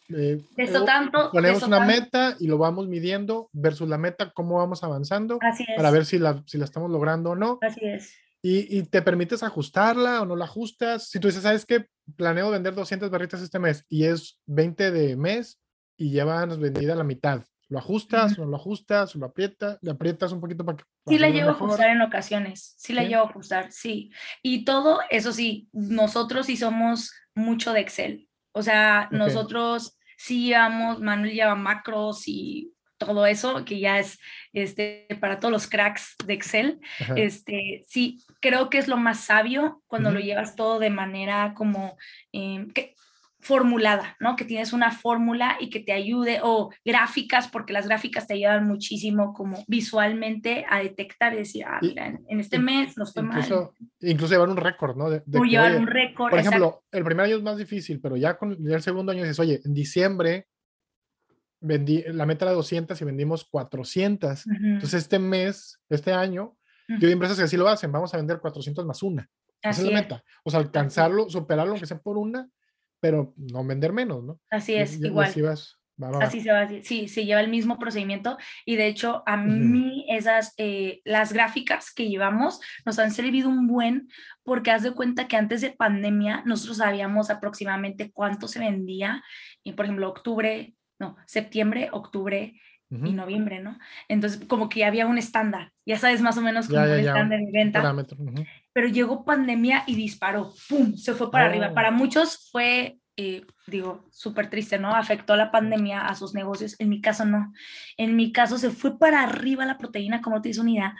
Eh, eso tanto. Ponemos una meta y lo vamos midiendo versus la meta, cómo vamos avanzando. Para ver si la, si la estamos logrando o no. Así es. Y, y, te permites ajustarla o no la ajustas. Si tú dices, ¿sabes qué? Planeo vender 200 barritas este mes y es 20 de mes y llevan vendida la mitad. ¿Lo ajustas o no lo ajustas o lo aprietas? ¿Le aprietas un poquito para que... sí, la llevo a ajustar en ocasiones. Sí, la llevo a ajustar, sí. Y todo, eso sí, nosotros sí somos mucho de Excel. O sea, nosotros sí llevamos, Manuel lleva macros y todo eso, que ya es este, para todos los cracks de Excel. Este, sí, creo que es lo más sabio cuando lo llevas todo de manera como que, formulada, ¿no? Que tienes una fórmula y que te ayude, o gráficas, porque las gráficas te ayudan muchísimo como visualmente a detectar y decir, ah, mira, en, este mes nos fue incluso, mal. Incluso llevar un récord, ¿no? De, o llevar un récord. Por ejemplo, el primer año es más difícil, pero ya con el segundo año dices, oye, en diciembre vendí, la meta era 200 y vendimos 400. Entonces, este mes, este año, yo hay empresas que así lo hacen, vamos a vender 400 más una. Esa es la meta. O sea, alcanzarlo, superarlo, aunque sea por una, pero no vender menos, ¿no? Así es, igual. Así, vas, así se va, sí, se lleva el mismo procedimiento y de hecho a mí esas, eh, las gráficas que llevamos nos han servido un buen porque haz de cuenta que antes de pandemia nosotros sabíamos aproximadamente cuánto se vendía, y por ejemplo, octubre, no, septiembre, octubre y noviembre, ¿no? Entonces, como que ya había un estándar, ya sabes más o menos cómo un estándar de venta. Pero llegó pandemia y disparó, ¡pum! Se fue para arriba. Oh. Para muchos fue eh, digo, súper triste, ¿no? Afectó la pandemia a sus negocios. En mi caso, no. En mi caso, se fue para arriba la proteína, como te dice unidad,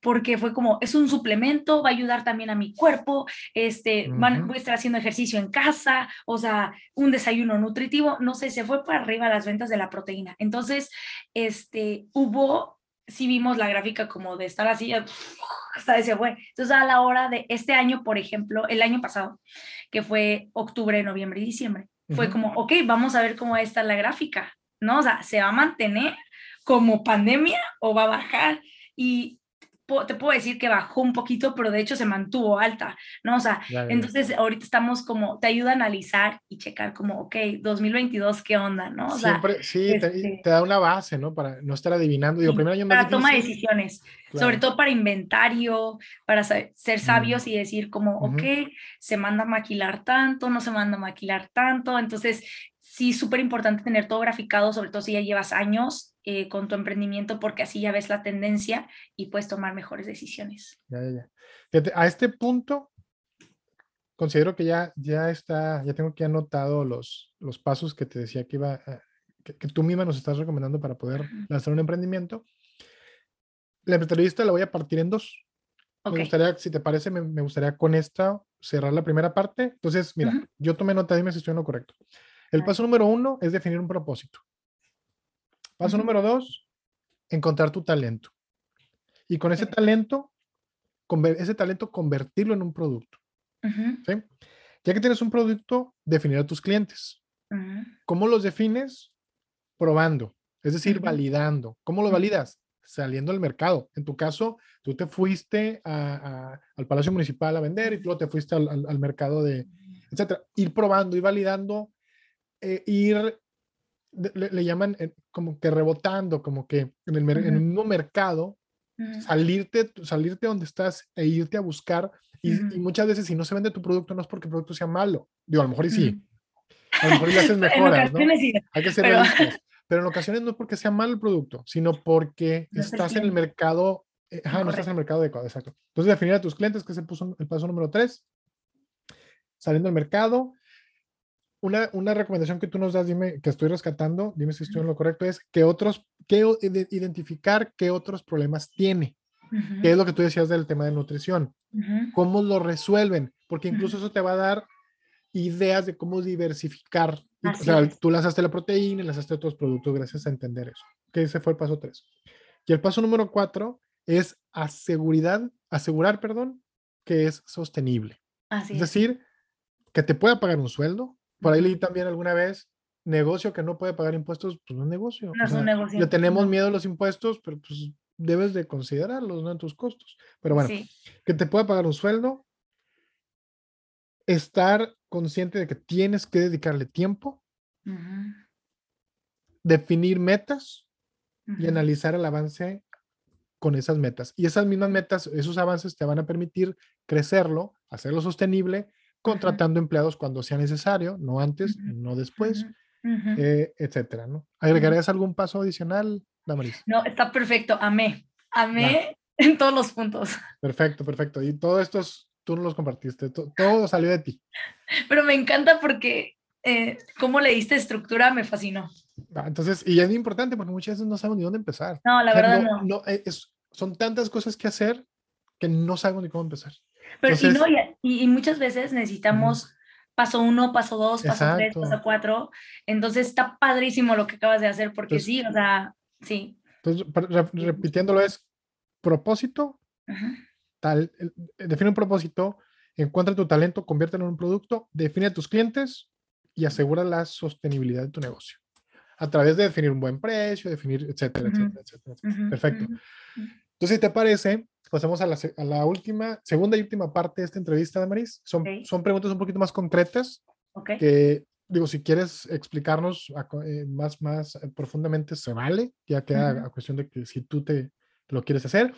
porque fue como, es un suplemento, va a ayudar también a mi cuerpo, este, van, voy a estar haciendo ejercicio en casa, o sea, un desayuno nutritivo, no sé, se fue para arriba las ventas de la proteína. Entonces, este, hubo, si vimos la gráfica como de estar así, hasta ese fue. Entonces, a la hora de este año, por ejemplo, el año pasado, que fue octubre, noviembre y diciembre. Fue como, ok, vamos a ver cómo está la gráfica, ¿no? O sea, ¿se va a mantener como pandemia o va a bajar? Y te puedo decir que bajó un poquito, pero de hecho se mantuvo alta, ¿no? O sea, entonces ahorita estamos como, te ayuda a analizar y checar como, ok, 2022, ¿qué onda, no? O Siempre, sí, este te, da una base, ¿no? Para no estar adivinando. Digo, primero para toma de decisiones, sobre todo para inventario, para ser sabios y decir como, ok, se manda a maquilar tanto, no se manda a maquilar tanto, entonces sí, súper importante tener todo graficado, sobre todo si ya llevas años eh, con tu emprendimiento, porque así ya ves la tendencia y puedes tomar mejores decisiones. Ya, ya, ya. A este punto, considero que ya, ya está, ya tengo que anotado los, los pasos que te decía que iba, que, tú misma nos estás recomendando para poder lanzar un emprendimiento. La entrevista la voy a partir en dos. Me gustaría, si te parece, me, gustaría con esta cerrar la primera parte. Entonces, mira, yo tomé nota, dime si estoy en lo correcto. El paso número uno es definir un propósito. Paso número dos, encontrar tu talento. Y con ese talento, ese talento convertirlo en un producto. Ya que tienes un producto, definir a tus clientes. ¿Cómo los defines? Probando, es decir, validando. ¿Cómo lo validas? Saliendo al mercado. En tu caso, tú te fuiste al Palacio Municipal a vender y luego te fuiste al, mercado de, etcétera. Ir probando, y validando, eh, ir, le, llaman eh, como que rebotando, como que en el, en el mismo mercado, salirte, salirte donde estás e irte a buscar y, muchas veces si no se vende tu producto no es porque el producto sea malo. Digo, a lo mejor y sí. A lo mejor le haces (laughs) mejoras, ¿no? Hay que ser pero... realistas. Pero en ocasiones no es porque sea malo el producto, sino porque estás en el mercado, eh, no estás en el mercado adecuado, exacto. Entonces, definir a tus clientes, que es el paso, el paso número tres. Saliendo al mercado. Una, una, recomendación que tú nos das, dime que estoy rescatando, dime si estoy en lo correcto, es que otros, que identificar qué otros problemas tiene. ¿Qué es lo que tú decías del tema de nutrición? ¿Cómo lo resuelven? Porque incluso eso te va a dar ideas de cómo diversificar. o sea, tú lanzaste la proteína y lanzaste otros productos gracias a entender eso. Que ese fue el paso 3. Y el paso número 4 es aseguridad, asegurar, perdón, que es sostenible. es decir, que te pueda pagar un sueldo. Por ahí leí también alguna vez, negocio que no puede pagar impuestos, pues no es negocio. No es un negocio. Le tenemos miedo a los impuestos, pero pues debes de considerarlos, ¿no? En tus costos. Pero bueno, que te pueda pagar un sueldo, estar consciente de que tienes que dedicarle tiempo, definir metas y analizar el avance con esas metas. Y esas mismas metas, esos avances te van a permitir crecerlo, hacerlo sostenible, contratando empleados cuando sea necesario, no antes, no después, eh, etcétera, ¿no? ¿Agregarías algún paso adicional, Damaris? No, está perfecto, amé, amé (laughs) en todos los puntos. Perfecto, perfecto. Y todo esto tú no los compartiste, todo, salió de ti. Pero me encanta porque eh, cómo le diste estructura me fascinó. Ah, entonces, y es importante porque muchas veces no sabemos ni dónde empezar. No, la verdad no. Eh, son tantas cosas que hacer que no sabemos ni cómo empezar. Pero y, no, y, muchas veces necesitamos paso uno, paso dos, paso tres, paso cuatro. Entonces está padrísimo lo que acabas de hacer, porque sí, o sea, sí. Entonces, repitiéndolo es propósito, tal, define un propósito, encuentra tu talento, conviértelo en un producto, define a tus clientes y asegura la sostenibilidad de tu negocio. A través de definir un buen precio, definir, etcétera, etcétera, etcétera. Perfecto. Entonces, si te parece, pasamos a la, a la, última, segunda y última parte de esta entrevista, Maris. Son, son preguntas un poquito más concretas. Que, digo, si quieres explicarnos eh, más, más eh, profundamente, se vale. Ya queda a cuestión de que si tú te lo quieres hacer.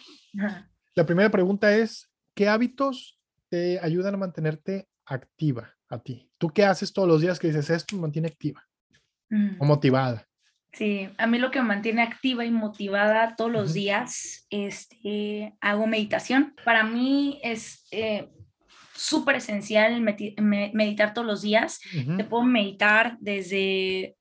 La primera pregunta es, ¿qué hábitos te ayudan a mantenerte activa a ti? ¿Tú qué haces todos los días que dices esto me mantiene activa o mm. motivada? Sí, a mí lo que me mantiene activa y motivada todos los días, este, hago meditación. Para mí es eh, súper esencial meditar todos los días. Te puedo meditar desde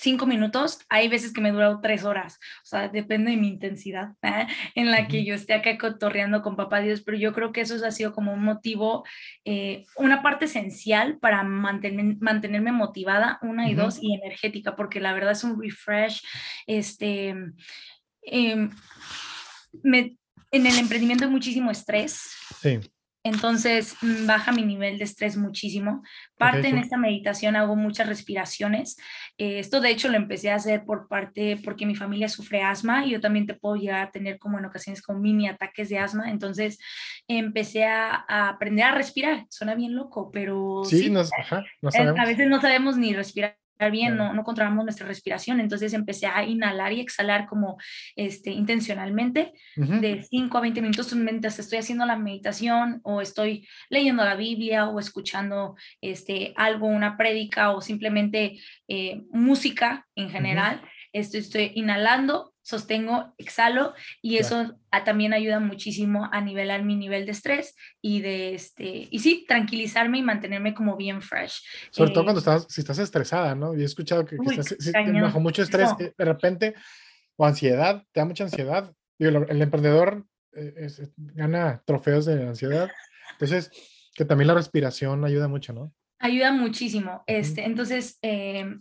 cinco minutos, hay veces que me dura tres horas, o sea, depende de mi intensidad ¿eh? en la que yo esté acá cotorreando con papá Dios, pero yo creo que eso ha sido como un motivo, eh, una parte esencial para mantenerme motivada, una y dos, y energética, porque la verdad es un refresh, este, em, me, en el emprendimiento hay muchísimo estrés. Sí. Entonces mm, baja mi nivel de estrés muchísimo. Parte en esta meditación hago muchas respiraciones. Eh, esto de hecho lo empecé a hacer por parte porque mi familia sufre asma y yo también te puedo llegar a tener como en ocasiones como mini ataques de asma. Entonces empecé a, aprender a respirar. Suena bien loco, pero sí, a veces no sabemos ni respirar bien, no, no, controlamos nuestra respiración, entonces empecé a inhalar y exhalar como este, intencionalmente de 5 a 20 minutos mientras estoy haciendo la meditación o estoy leyendo la Biblia o escuchando este, algo, una prédica o simplemente eh, música en general. estoy, estoy inhalando sostengo, exhalo y eso también ayuda muchísimo a nivelar mi nivel de estrés y de este, y sí, tranquilizarme y mantenerme como bien fresh. Sobre todo cuando eh, estás, si estás estresada, ¿no? Y he escuchado que, estás bajo mucho estrés, eh, de repente, o ansiedad, te da mucha ansiedad. Digo, el emprendedor eh, gana trofeos de ansiedad. Entonces, que también la respiración ayuda mucho, ¿no? Ayuda muchísimo. Este, entonces,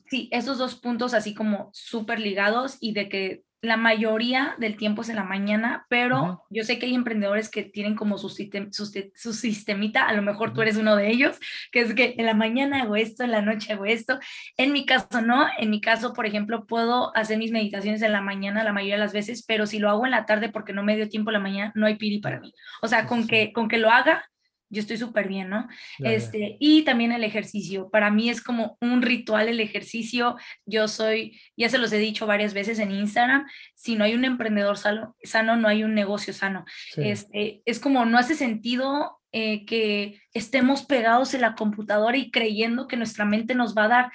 sí, esos dos puntos así como súper ligados y de que la mayoría del tiempo es en la mañana, pero yo sé que hay emprendedores que tienen como su, su, sistemita, a lo mejor tú eres uno de ellos, que es que en la mañana hago esto, en la noche hago esto. En mi caso no, en mi caso, por ejemplo, puedo hacer mis meditaciones en la mañana la mayoría de las veces, pero si lo hago en la tarde porque no me dio tiempo la mañana, no hay piri para mí. O sea, con que, con que lo haga, yo estoy súper bien, ¿no? este, y también el ejercicio. Para mí es como un ritual el ejercicio. Yo soy, ya se los he dicho varias veces en Instagram, si no hay un emprendedor sano, sano no hay un negocio sano. Este, es como no hace sentido eh, que estemos pegados en la computadora y creyendo que nuestra mente nos va a dar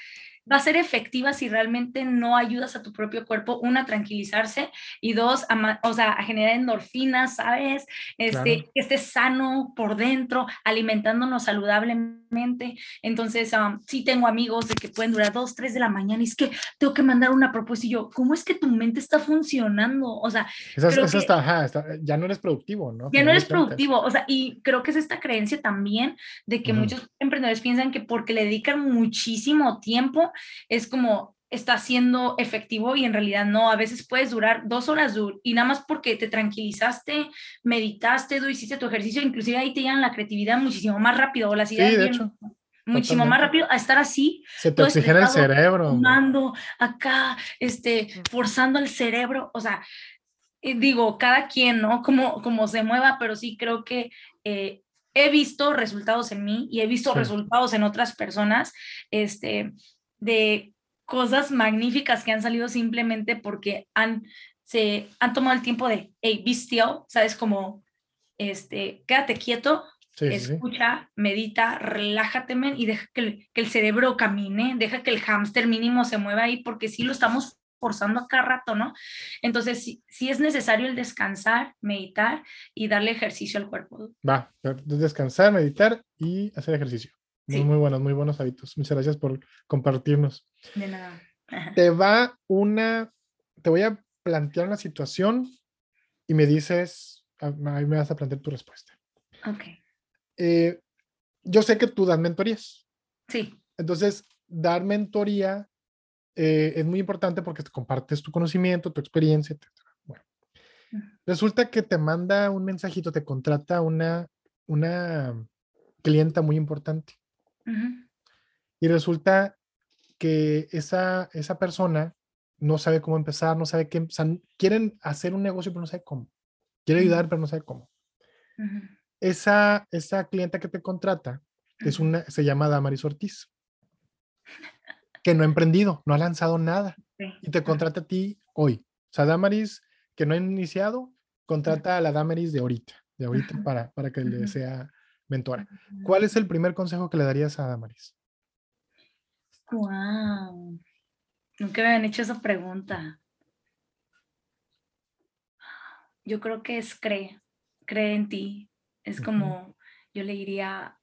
va a ser efectiva si realmente no ayudas a tu propio cuerpo, una, a tranquilizarse y dos, a, o sea, a generar endorfinas, ¿sabes? Este, Que estés sano por dentro, alimentándonos saludablemente. Entonces, um, sí tengo amigos de que pueden durar dos, tres de la mañana y es que tengo que mandar una propuesta y yo, ¿cómo es que tu mente está funcionando? O sea, ya no eres productivo, ¿no? Ya no eres productivo, o sea, y creo que es esta creencia también de que muchos emprendedores piensan que porque le dedican muchísimo tiempo, es como está siendo efectivo y en realidad no, a veces puedes durar dos horas y nada más porque te tranquilizaste, meditaste, hiciste tu ejercicio, inclusive ahí te llegan la creatividad muchísimo más rápido o las ideas muchísimo más rápido a estar así. Se te oxigena el cerebro. Mando acá, este, forzando el cerebro, o sea, eh, digo, cada quien, ¿no? Como, como se mueva, pero sí creo que eh, he visto resultados en mí y he visto resultados en otras personas, este, de cosas magníficas que han salido simplemente porque han, se, han tomado el tiempo de, hey, be still, ¿sabes? Como, este, quédate quieto, escucha, medita, relájate, y deja que el, que el, cerebro camine, deja que el hámster mínimo se mueva ahí, porque sí lo estamos forzando a cada rato, ¿no? Entonces, sí, sí, es necesario el descansar, meditar y darle ejercicio al cuerpo. Va, descansar, meditar y hacer ejercicio. Muy, buenos, muy buenos hábitos. Muchas gracias por compartirnos. De nada. Te va una, te voy a plantear una situación y me dices, ahí me vas a plantear tu respuesta. Ok. Eh, yo sé que tú das mentorías. Sí. Entonces, dar mentoría eh, es muy importante porque te compartes tu conocimiento, tu experiencia, etc. Bueno, resulta que te manda un mensajito, te contrata una, una clienta muy importante. Y resulta que esa, esa persona no sabe cómo empezar, no sabe qué, o sea, quieren hacer un negocio pero no sabe cómo. Quiere ayudar pero no sabe cómo. Esa, esa clienta que te contrata es una, se llama Damaris Ortiz, que no ha emprendido, no ha lanzado nada. Y te contrata a ti hoy. O sea, Damaris que no ha iniciado, contrata a la Damaris de ahorita, de ahorita para, para que le sea mentora. ¿Cuál es el primer consejo que le darías a Damaris? Wow. Nunca me habían hecho esa pregunta. Yo creo que es cree, cree en ti. Es como, yo le diría,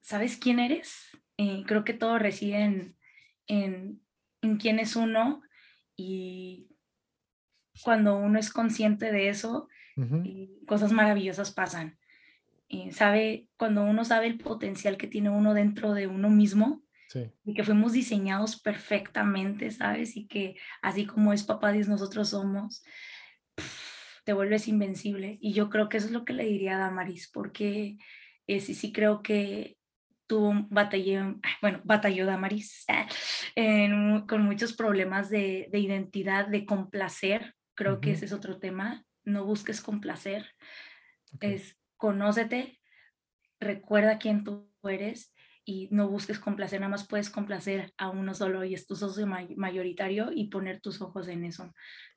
¿sabes quién eres? Eh, creo que todo reside en, en, en quién es uno y cuando uno es consciente de eso, cosas maravillosas pasan. Eh, sabe, cuando uno sabe el potencial que tiene uno dentro de uno mismo, y que fuimos diseñados perfectamente, ¿sabes? Y que así como es papá Dios, nosotros somos, te vuelves invencible. Y yo creo que eso es lo que le diría a Damaris, porque eh, sí, sí creo que tuvo batalló, bueno, batalló Damaris (laughs) con muchos problemas de, de, identidad, de complacer. Creo que ese es otro tema. No busques complacer. Es conócete, recuerda quién tú eres y no busques complacer, nada más puedes complacer a uno solo y es tu socio mayoritario y poner tus ojos en eso,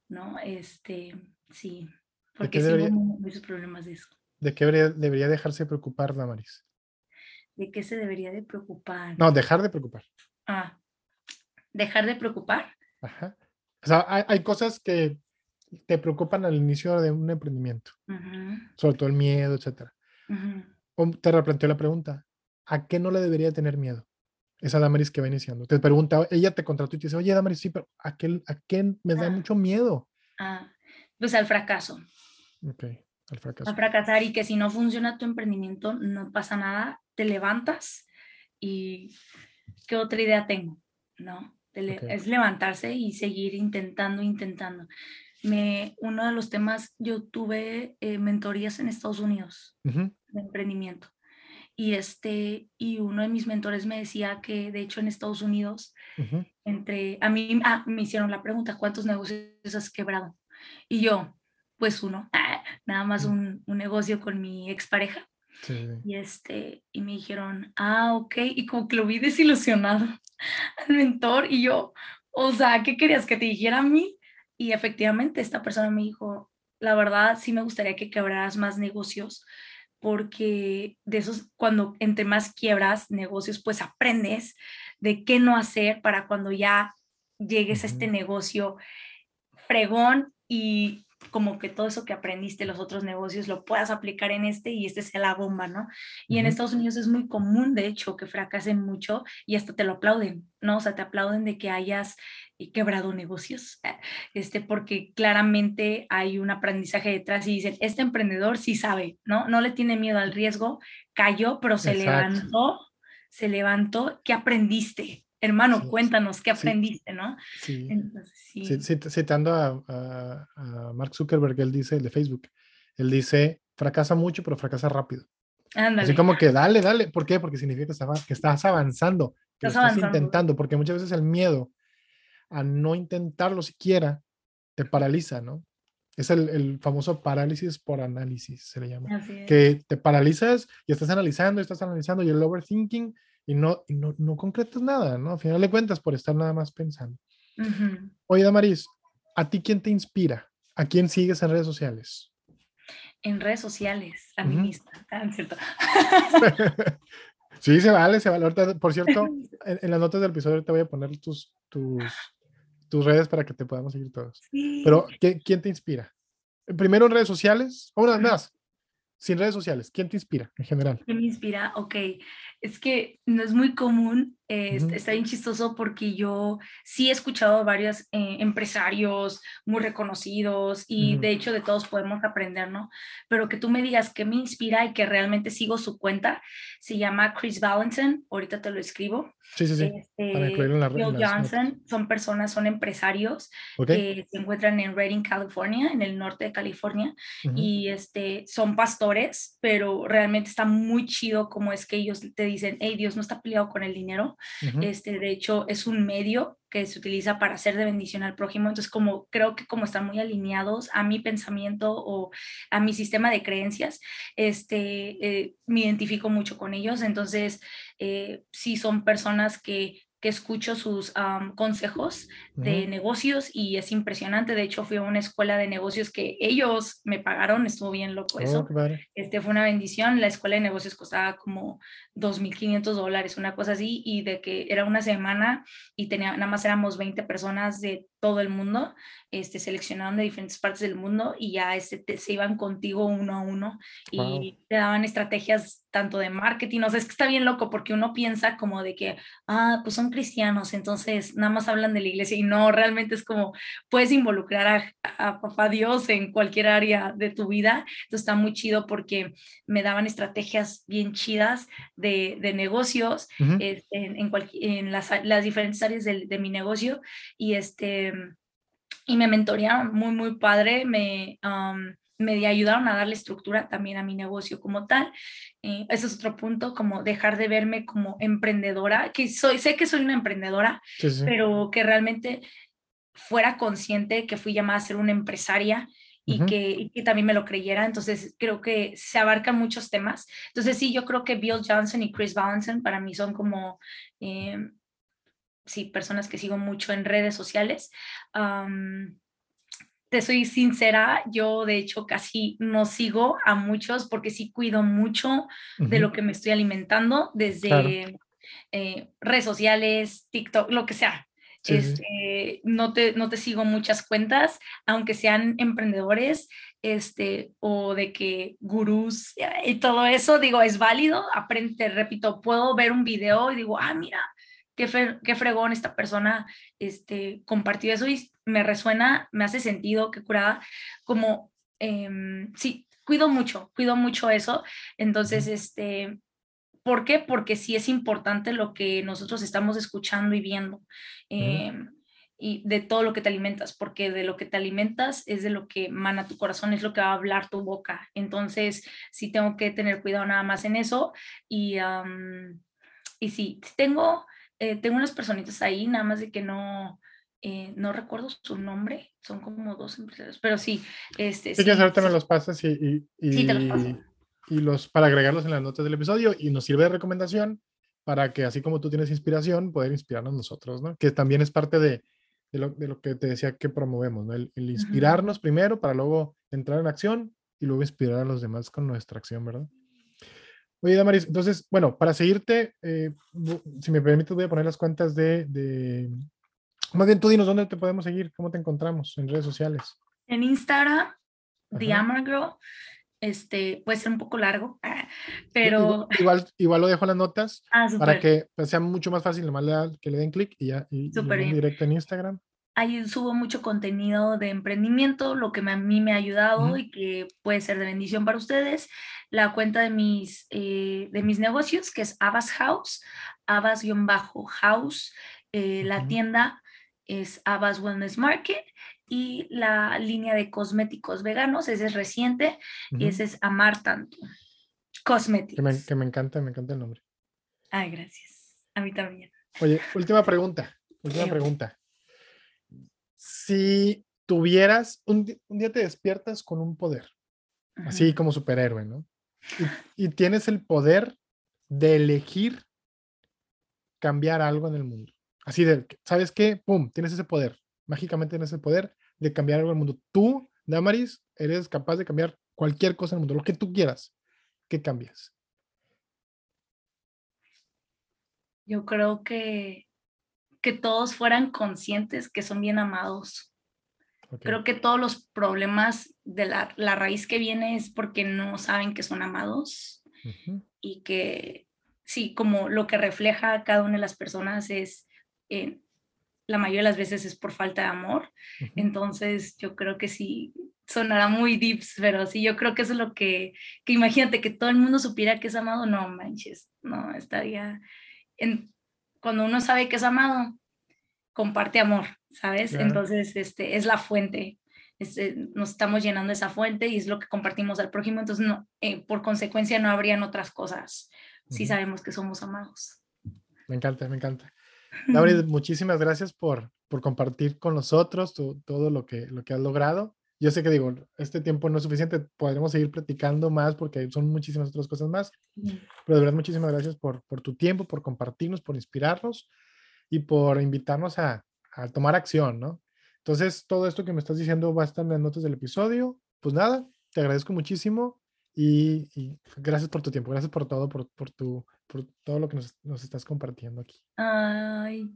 ¿no? Este, sí, porque sí hubo muchos problemas de eso. ¿De qué debería, debería dejarse preocupar, Damaris? ¿De qué se debería de preocupar? No, dejar de preocupar. Ah, dejar de preocupar. Ajá. O sea, hay, hay cosas que te preocupan al inicio de un emprendimiento, sobre todo el miedo, etcétera. O te replanteó la pregunta, ¿a qué no le debería tener miedo? Esa Damaris que va iniciando. Te pregunta, ella te contrató y te dice, oye, Damaris, sí, pero ¿a qué, a qué me da ah. mucho miedo? Ah, pues al fracaso. Ok, al fracaso. A fracasar y que si no funciona tu emprendimiento, no pasa nada, te levantas y ¿qué otra idea tengo? ¿No? Es levantarse y seguir intentando, intentando. Me, uno de los temas, yo tuve eh, mentorías en Estados Unidos de emprendimiento. Y, este, y uno de mis mentores me decía que, de hecho, en Estados Unidos, entre, a mí ah, me hicieron la pregunta, ¿cuántos negocios has quebrado? Y yo, pues uno, nada más un, un negocio con mi expareja. Y, este, y me dijeron, ah, ok, y como que lo vi desilusionado (laughs) al mentor y yo, o sea, ¿qué querías que te dijera a mí? Y efectivamente esta persona me dijo, la verdad sí me gustaría que quebraras más negocios porque de esos, cuando entre más quiebras negocios, pues aprendes de qué no hacer para cuando ya llegues a este negocio fregón y como que todo eso que aprendiste en los otros negocios lo puedas aplicar en este y este sea la bomba, ¿no? Y en Estados Unidos es muy común, de hecho, que fracasen mucho y hasta te lo aplauden, ¿no? O sea, te aplauden de que hayas eh, quebrado negocios, eh, este, porque claramente hay un aprendizaje detrás y dicen, este emprendedor sí sabe, ¿no? No le tiene miedo al riesgo, cayó, pero se levantó, se levantó, ¿qué aprendiste? Hermano, cuéntanos qué aprendiste, ¿no? Sí. Citando a, Mark Zuckerberg, él dice, el de Facebook, él dice, fracasa mucho, pero fracasa rápido. Ándale. Así como que dale, dale. ¿Por qué? Porque significa que, estás avanzando, que estás, intentando, porque muchas veces el miedo a no intentarlo siquiera te paraliza, ¿no? Es el, famoso parálisis por análisis, se le llama. Que te paralizas y estás analizando, y estás analizando y el overthinking y no, no, no concretas nada, ¿no? Al final de cuentas, por estar nada más pensando. Oye, Damaris, ¿a ti quién te inspira? ¿A quién sigues en redes sociales? En redes sociales, a mí misma, ah, ¿cierto? (laughs) sí, se vale, se vale. por cierto, (laughs) en, las notas del episodio te voy a poner tus, tus, tus redes para que te podamos seguir todos. Pero, ¿quién te inspira? Primero en redes sociales, o una vez más, sin redes sociales, ¿quién te inspira en general? ¿Quién me inspira? Ok, es que no es muy común, eh, está bien chistoso porque yo sí he escuchado a varios eh, empresarios muy reconocidos y de hecho de todos podemos aprender, ¿no? Pero que tú me digas qué me inspira y que realmente sigo su cuenta, se llama Chris Valentin, ahorita te lo escribo. Sí, sí, sí. Este, Bill Johnson, son personas, son empresarios que se encuentran en Redding, California, en el norte de California, y este, son pastores, pero realmente está muy chido como es que ellos te dicen, hey, Dios no está peleado con el dinero. este, de hecho, es un medio que se utiliza para hacer de bendición al prójimo. Entonces, como creo que como están muy alineados a mi pensamiento o a mi sistema de creencias, este, eh, me identifico mucho con ellos. Entonces, eh, sí son personas que que escucho sus consejos de negocios y es impresionante. De hecho, fui a una escuela de negocios que ellos me pagaron, estuvo bien loco oh, eso. este fue una bendición. La escuela de negocios costaba como 2.500 dólares, una cosa así, y de que era una semana y tenía, nada más éramos 20 personas de todo el mundo, este, seleccionaron de diferentes partes del mundo y ya este, se iban contigo uno a uno y te daban estrategias tanto de marketing, o sea, es que está bien loco porque uno piensa como de que, ah, pues son cristianos, entonces nada más hablan de la iglesia y no, realmente es como puedes involucrar a, papá Dios en cualquier área de tu vida, entonces está muy chido porque me daban estrategias bien chidas de, de negocios este, en, en, en las, las, diferentes áreas de, de mi negocio y este y me mentorearon muy, muy padre, me, me ayudaron a darle estructura también a mi negocio como tal. Eh, ese es otro punto, como dejar de verme como emprendedora, que soy, sé que soy una emprendedora, pero que realmente fuera consciente que fui llamada a ser una empresaria y, que, y, también me lo creyera. Entonces, creo que se abarcan muchos temas. Entonces, sí, yo creo que Bill Johnson y Chris Valenson para mí son como eh, sí, personas que sigo mucho en redes sociales. te soy sincera, yo de hecho casi no sigo a muchos porque sí cuido mucho de lo que me estoy alimentando desde eh, redes sociales, TikTok, lo que sea. este, No, te, no te sigo muchas cuentas, aunque sean emprendedores este, o de que gurús y todo eso, digo, es válido. Aprende, repito, puedo ver un video y digo, ah, mira, qué, qué fregón esta persona este, compartió eso y me resuena, me hace sentido, qué curada, como, em, sí, cuido mucho, cuido mucho eso. Entonces, este, ¿por qué? Porque sí es importante lo que nosotros estamos escuchando y viendo. Em, y de todo lo que te alimentas, porque de lo que te alimentas es de lo que mana tu corazón, es lo que va a hablar tu boca. Entonces, sí tengo que tener cuidado nada más en eso. Y, y sí, tengo, eh, tengo unas personitas ahí, nada más de que no, eh, no recuerdo su nombre, son como dos empresarios, pero sí. Este, sí, que ahorita me los pasas y, y, sí, te los paso. y los para agregarlos en las notas del episodio y nos sirve de recomendación para que así como tú tienes inspiración, poder inspirarnos nosotros, ¿no? Que también es parte de, de lo, que te decía que promovemos, ¿no? El, inspirarnos primero para luego entrar en acción y luego inspirar a los demás con nuestra acción, ¿verdad? Oye, Damaris, entonces, bueno, para seguirte, eh, si me permites, voy a poner las cuentas de, de, Más bien, tú dinos dónde te podemos seguir, cómo te encontramos en redes sociales. En Instagram, The Girl, este, puede ser un poco largo, pero... Igual, igual lo dejo en las notas ah, para que pues, sea mucho más fácil, nomás que le den clic y ya, y, directo en Instagram. Ahí subo mucho contenido de emprendimiento, lo que a mí me ha ayudado y que puede ser de bendición para ustedes. La cuenta de mis, eh, de mis negocios, que es Abbas House, Abbas-House. Eh, la tienda es Abbas Wellness Market y la línea de cosméticos veganos, ese es reciente, y ese es Amar Tanto. Cosméticos. Que me, encanta, me encanta el nombre. Ay, gracias. A mí también. Oye, última (laughs) pregunta, última pregunta. Si tuvieras, un, día te despiertas con un poder, así como superhéroe, ¿no? Y, y tienes el poder de elegir cambiar algo en el mundo. Así de, ¿sabes qué? ¡Pum! Tienes ese poder. Mágicamente tienes ese poder de cambiar algo en el mundo. Tú, Damaris, eres capaz de cambiar cualquier cosa en el mundo, lo que tú quieras. ¿Qué cambias? Yo creo que, que todos fueran conscientes que son bien amados. Creo que todos los problemas de la, la, raíz que viene es porque no saben que son amados y que sí, como lo que refleja cada una de las personas es eh, la mayoría de las veces es por falta de amor. Entonces, yo creo que sí, sonará muy deeps, pero sí, yo creo que eso es lo que, que imagínate que todo el mundo supiera que es amado, no manches, no, estaría, en, cuando uno sabe que es amado, comparte amor, ¿sabes? Entonces, este, es la fuente, este, nos estamos llenando esa fuente y es lo que compartimos al prójimo, entonces, no, eh, por consecuencia, no habrían otras cosas si sabemos que somos amados. Me encanta, me encanta. David, (laughs) muchísimas gracias por, por compartir con nosotros todo lo que, lo que has logrado. Yo sé que digo, este tiempo no es suficiente, podremos seguir platicando más porque son muchísimas otras cosas más, pero de verdad muchísimas gracias por, por tu tiempo, por compartirnos, por inspirarnos y por invitarnos a, a tomar acción, ¿no? Entonces, todo esto que me estás diciendo va a estar en las notas del episodio. Pues nada, te agradezco muchísimo y, y gracias por tu tiempo, gracias por todo, por, por tu por todo lo que nos, nos, estás compartiendo aquí. Ay,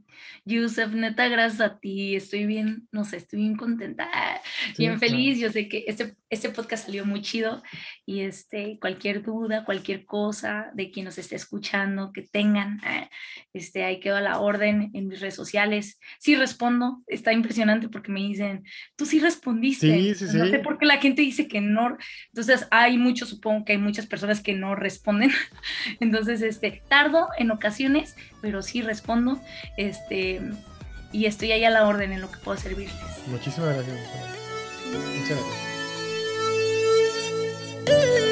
Yusef, neta, gracias a ti. Estoy bien, no sé, estoy bien contenta, (laughs) bien feliz. Yo sé que este, este podcast salió muy chido y este, cualquier duda, cualquier cosa de quien nos esté escuchando, que tengan, ah, este, ahí quedo a la orden en mis redes sociales. Sí respondo, está impresionante porque me dicen, tú sí respondiste. Sí, sí, sí. No sé por qué la gente dice que no. Entonces, hay muchos, supongo que hay muchas personas que no responden. (laughs) Entonces, este, Tardo en ocasiones, pero sí respondo. Este, y estoy ahí a la orden en lo que puedo servirles. Muchísimas gracias. Muchas gracias.